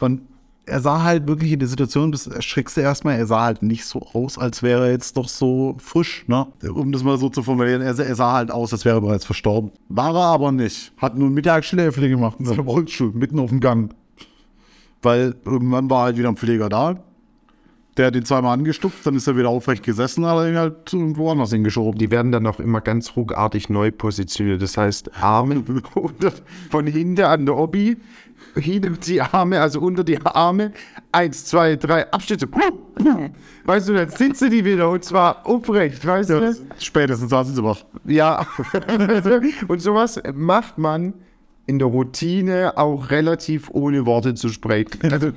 Und er sah halt wirklich in der Situation, das erschrickst du erstmal, er sah halt nicht so aus, als wäre er jetzt doch so frisch, ne? Um das mal so zu formulieren. Er, er sah halt aus, als wäre er bereits verstorben. War er aber nicht. Hat nur Mittagsschläfle gemacht in seinem Rollstuhl, mitten auf dem Gang. Weil irgendwann war halt wieder ein Pfleger da. Der hat ihn zweimal angestupft, dann ist er wieder aufrecht gesessen, hat er ihn halt irgendwo anders hingeschoben. Die werden dann auch immer ganz ruckartig neu positioniert. Das heißt, Arme [laughs] von hinten an der Obi, hinter die Arme, also unter die Arme. Eins, zwei, drei, Abstütze. Weißt du, dann sitzen die wieder und zwar aufrecht, weißt du? Spätestens da sind sie wach. Ja. [laughs] und sowas macht man in der Routine auch relativ ohne Worte zu sprechen. Also,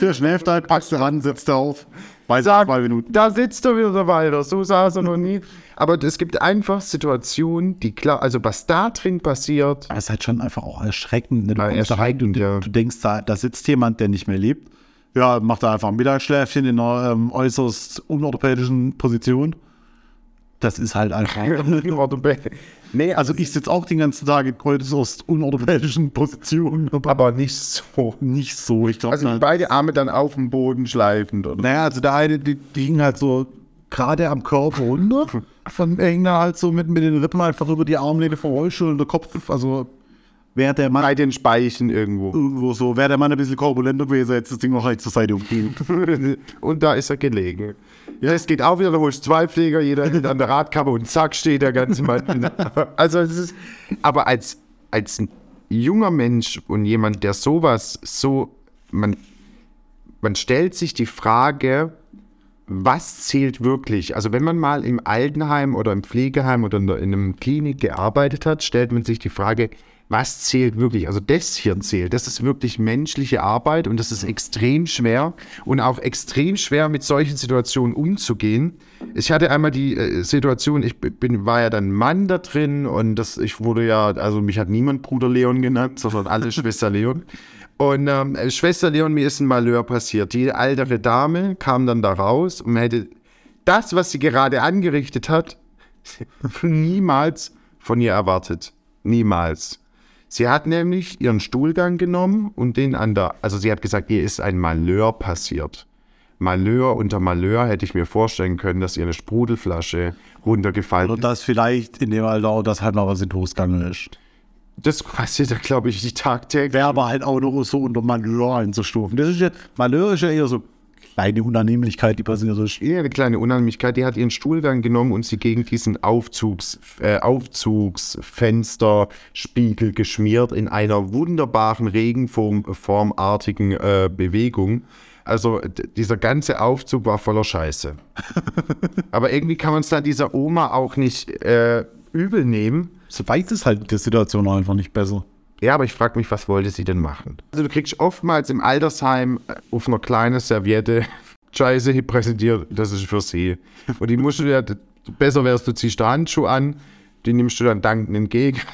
der schläft halt, packst du ran, setzt auf. Weiß Sag, zwei Minuten. Da sitzt er wieder der Walter, so saß er noch nie. Aber es gibt einfach Situationen, die klar, also was da drin passiert. Das ist halt schon einfach auch erschreckend. Ne? Du, ja, erschreckend rein, ja. du denkst, da, da sitzt jemand, der nicht mehr lebt. Ja, macht da einfach ein Mittagsschläfchen in einer ähm, äußerst unorthopädischen Position. Das ist halt einfach. nee, also ich sitze auch den ganzen Tag in äußerst unorthopädischen Positionen. Aber nicht so. Nicht so, ich glaube. Also beide Arme dann auf dem Boden schleifend, oder? Naja, also der eine, die, die hing halt so gerade am Körper runter. Von hing da halt so mit, mit den Rippen einfach über die Armlehne vom Rollstuhl und der Kopf, also wäre der Mann Bei den Speichen irgendwo. irgendwo so, wäre der Mann ein bisschen korpulenter gewesen, hätte das Ding noch halt zur Seite umgehen. [laughs] und da ist er gelegen. Ja, es geht auch wieder, da holst zwei Pfleger, jeder an der Radkammer und zack steht der ganze Mann. also es ist, aber als, als ein junger Mensch und jemand, der sowas so, man, man stellt sich die Frage, was zählt wirklich? Also wenn man mal im Altenheim oder im Pflegeheim oder in, der, in einem Klinik gearbeitet hat, stellt man sich die Frage, was zählt wirklich? Also das hier zählt. Das ist wirklich menschliche Arbeit und das ist extrem schwer und auch extrem schwer mit solchen Situationen umzugehen. Ich hatte einmal die äh, Situation, ich bin, war ja dann Mann da drin und das, ich wurde ja, also mich hat niemand Bruder Leon genannt, sondern alle [laughs] Schwester Leon. Und ähm, Schwester Leon, mir ist ein Malheur passiert. Die ältere Dame kam dann da raus und hätte das, was sie gerade angerichtet hat, [laughs] niemals von ihr erwartet. Niemals. Sie hat nämlich ihren Stuhlgang genommen und den an der, also sie hat gesagt, ihr ist ein Malheur passiert. Malheur unter Malheur hätte ich mir vorstellen können, dass ihr eine Sprudelflasche runtergefallen Und das vielleicht in dem Alter auch das halt noch was in Toastgang ist. Das passiert ja, glaube ich, die tagtäglich. Wäre aber halt auch noch so unter Malheur einzustufen. Das ist ja, Malheur ist ja eher so kleine Unannehmlichkeit, die passiert so. Ja, eine kleine Unannehmlichkeit. Die hat ihren Stuhlgang genommen und sie gegen diesen Aufzugs, äh, Aufzugsfensterspiegel geschmiert in einer wunderbaren regenformartigen äh, Bewegung. Also dieser ganze Aufzug war voller Scheiße. [laughs] Aber irgendwie kann man es dann dieser Oma auch nicht äh, übel nehmen. So weiß es halt die Situation einfach nicht besser. Ja, aber ich frage mich, was wollte sie denn machen? Also du kriegst oftmals im Altersheim äh, auf einer kleinen Serviette [laughs] Scheiße präsentiert, das ist für sie. Und die musst du ja, besser wärst du ziehst da Handschuhe an, die nimmst du dann dankend entgegen. [laughs]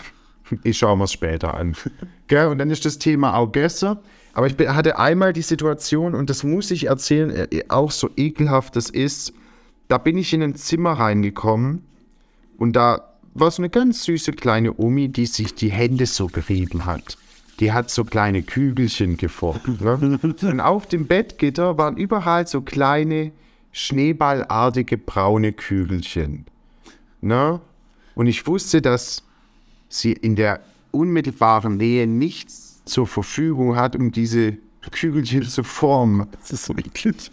Ich schaue mir es später an. [laughs] Gell? Und dann ist das Thema auch gestern. Aber ich hatte einmal die Situation, und das muss ich erzählen, auch so ekelhaft das ist, da bin ich in ein Zimmer reingekommen und da war so eine ganz süße kleine Omi, die sich die Hände so gerieben hat. Die hat so kleine Kügelchen geformt. Ne? [laughs] Und auf dem Bettgitter waren überall so kleine, schneeballartige braune Kügelchen. Ne? Und ich wusste, dass sie in der unmittelbaren Nähe nichts zur Verfügung hat, um diese Kügelchen zu formen. Das ist so eklig.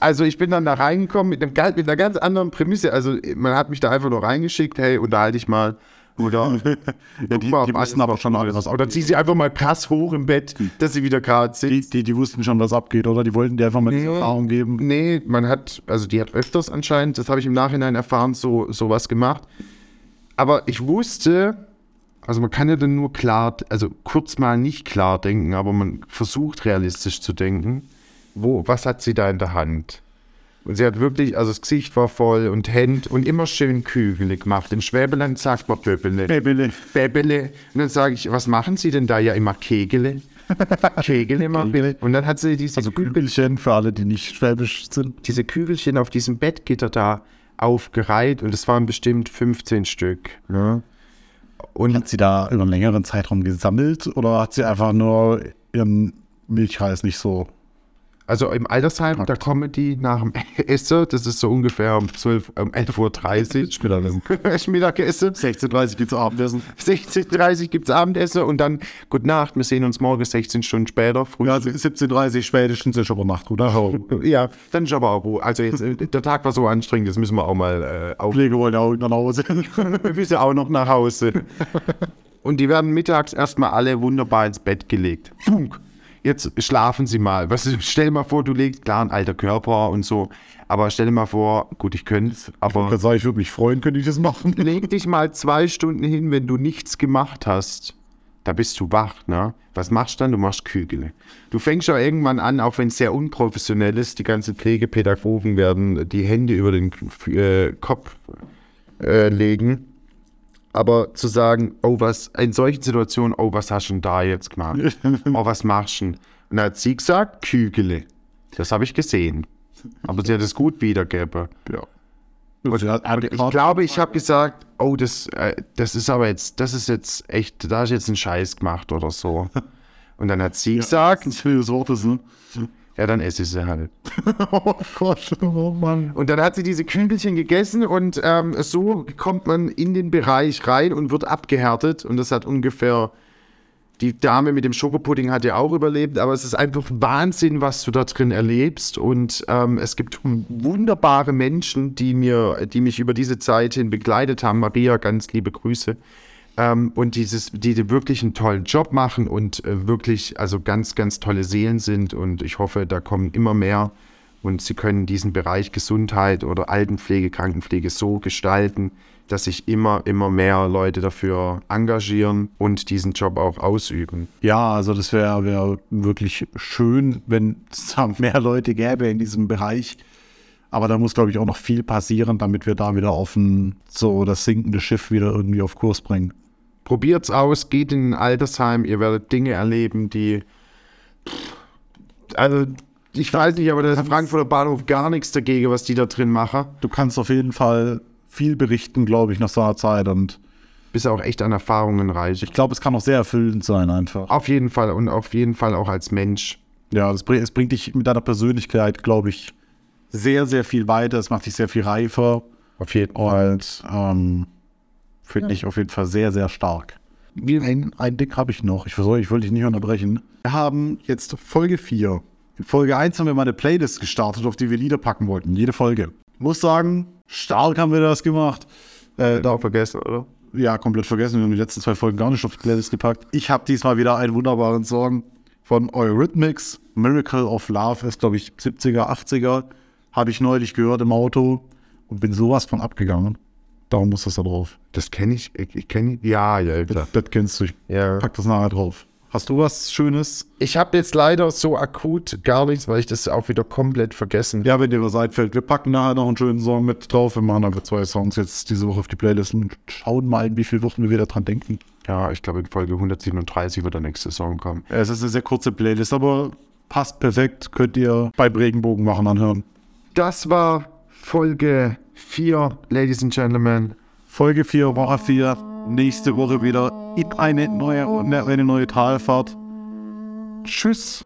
Also ich bin dann da reingekommen mit, einem, mit einer ganz anderen Prämisse. Also man hat mich da einfach nur reingeschickt, hey, unterhalte ich mal. Oder [laughs] ja, die, mal, die wussten aber schon alles. Oder zieh sie einfach mal krass hoch im Bett, dass sie wieder gerade die, sitzt. die, die wussten schon, was abgeht, oder? Die wollten dir einfach mal die Erfahrung geben. Nee, man hat, also die hat öfters anscheinend, das habe ich im Nachhinein erfahren, so sowas gemacht. Aber ich wusste, also man kann ja dann nur klar, also kurz mal nicht klar denken, aber man versucht realistisch zu denken. Wo, was hat sie da in der Hand? Und sie hat wirklich, also das Gesicht war voll und Hände und immer schön Kügel gemacht. In Schwäbeland sagt man Böbele. Bäbele. Bäbele. Und dann sage ich, was machen Sie denn da? Ja, immer Kegele. [laughs] Kegele machen. Und dann hat sie diese, Also Kügelchen für alle, die nicht schwäbisch sind. diese Kügelchen auf diesem Bettgitter da aufgereiht und es waren bestimmt 15 Stück. Ne? Und Hat sie da über einen längeren Zeitraum gesammelt oder hat sie einfach nur ihren Milchreis nicht so? Also im Altersheim, da kommen die nach dem Essen, das ist so ungefähr um 12, um 11.30 Uhr. [laughs] Mittagessen. 16.30 geht zu Abendessen. 16.30 Uhr gibt es Abendessen und dann Gute Nacht, wir sehen uns morgen 16 Stunden später. Früh. Ja, also 17.30 spätestens ist aber Nacht, oder? [laughs] Ja, dann ist aber auch Ruhe. Also jetzt, äh, der Tag war so anstrengend, das müssen wir auch mal äh, auf. Pflege wollen ja auch nach Hause. [laughs] Wir müssen auch noch nach Hause. Und die werden mittags erstmal alle wunderbar ins Bett gelegt. Funk. Jetzt schlafen sie mal. Was, stell dir mal vor, du legst, klar, ein alter Körper und so. Aber stell dir mal vor, gut, ich könnte es, aber Da sage ich, würde mich freuen, könnte ich das machen. [laughs] leg dich mal zwei Stunden hin, wenn du nichts gemacht hast. Da bist du wach, ne? Was machst du dann? Du machst Kügele. Du fängst ja irgendwann an, auch wenn es sehr unprofessionell ist, die ganzen Pflegepädagogen werden die Hände über den äh, Kopf äh, legen. Aber zu sagen, oh, was, in solchen Situationen, oh, was hast du denn da jetzt gemacht? [laughs] Oh, was machst du denn? Und dann hat sie gesagt, Kügele. Das habe ich gesehen. Aber sie hat es gut wiedergegeben. Ja. Und ich glaube, ich habe gesagt, oh, das, äh, das ist aber jetzt, das ist jetzt echt, da ist jetzt ein Scheiß gemacht oder so. [laughs] Und dann hat sie gesagt, Das ist Wort ist, ne? Ja, dann esse ich sie halt. [laughs] Oh Gott, oh Mann. Und dann hat sie diese Kügelchen gegessen und ähm, so kommt man in den Bereich rein und wird abgehärtet. Und das hat ungefähr, die Dame mit dem Schokopudding hat ja auch überlebt, aber es ist einfach Wahnsinn, was du da drin erlebst. Und ähm, es gibt wunderbare Menschen, die mir, die mich über diese Zeit hin begleitet haben. Maria, ganz liebe Grüße. Ähm, und dieses, die, die wirklich einen tollen Job machen und äh, wirklich also ganz, ganz tolle Seelen sind. Und ich hoffe, da kommen immer mehr. Und sie können diesen Bereich Gesundheit oder Altenpflege, Krankenpflege so gestalten, dass sich immer, immer mehr Leute dafür engagieren und diesen Job auch ausüben. Ja, also das wäre wär wirklich schön, wenn es mehr Leute gäbe in diesem Bereich. Aber da muss, glaube ich, auch noch viel passieren, damit wir da wieder auf ein, so das sinkende Schiff wieder irgendwie auf Kurs bringen. Probiert's aus, geht in ein Altersheim, ihr werdet Dinge erleben, die. Also, ich weiß nicht, aber der Frankfurter Bahnhof gar nichts dagegen, was die da drin machen. Du kannst auf jeden Fall viel berichten, glaube ich, nach so einer Zeit. Und Bist auch echt an Erfahrungen reich. ich glaube, es kann auch sehr erfüllend sein, einfach. Auf jeden Fall und auf jeden Fall auch als Mensch. Ja, das es bringt dich mit deiner Persönlichkeit, glaube ich, sehr, sehr viel weiter. Es macht dich sehr viel reifer. Auf jeden Fall. Und ähm, finde ich auf jeden Fall sehr, sehr stark. Ein, ein Ding habe ich noch. Ich, versuche, ich wollte dich nicht unterbrechen. Wir haben jetzt Folge 4. In Folge 1 haben wir mal eine Playlist gestartet, auf die wir Lieder packen wollten. Jede Folge. Muss sagen, stark haben wir das gemacht. Äh, Da auch vergessen, oder? ja, komplett vergessen. Wir haben die letzten zwei Folgen gar nicht auf die Playlist gepackt. Ich habe diesmal wieder einen wunderbaren Song von Eurythmics. Miracle of Love ist, glaube ich, 70er, 80er. Habe ich neulich gehört im Auto und bin sowas von abgegangen. Darum muss das da drauf. Das kenne ich. Ich, ich kenne Ja, ja, klar. Das, das kennst du. Ich Ja. pack das nachher drauf. Hast du was Schönes? Ich habe jetzt leider so akut gar nichts, weil ich das auch wieder komplett vergessen Ja, wenn dir was einfällt. Wir packen nachher noch einen schönen Song mit drauf. Wir machen einfach zwei Songs jetzt diese Woche auf die Playlist und schauen mal, in wie viele Wochen wir wieder dran denken. Ja, ich glaube, in Folge 137 wird der nächste Song kommen. Es ist eine sehr kurze Playlist, aber passt perfekt. Könnt ihr beim Regenbogen machen anhören. Das war Folge 4, Ladies and Gentlemen. Folge 4, Woche 4. Nächste Woche wieder in eine neue, eine neue Talfahrt. Tschüss.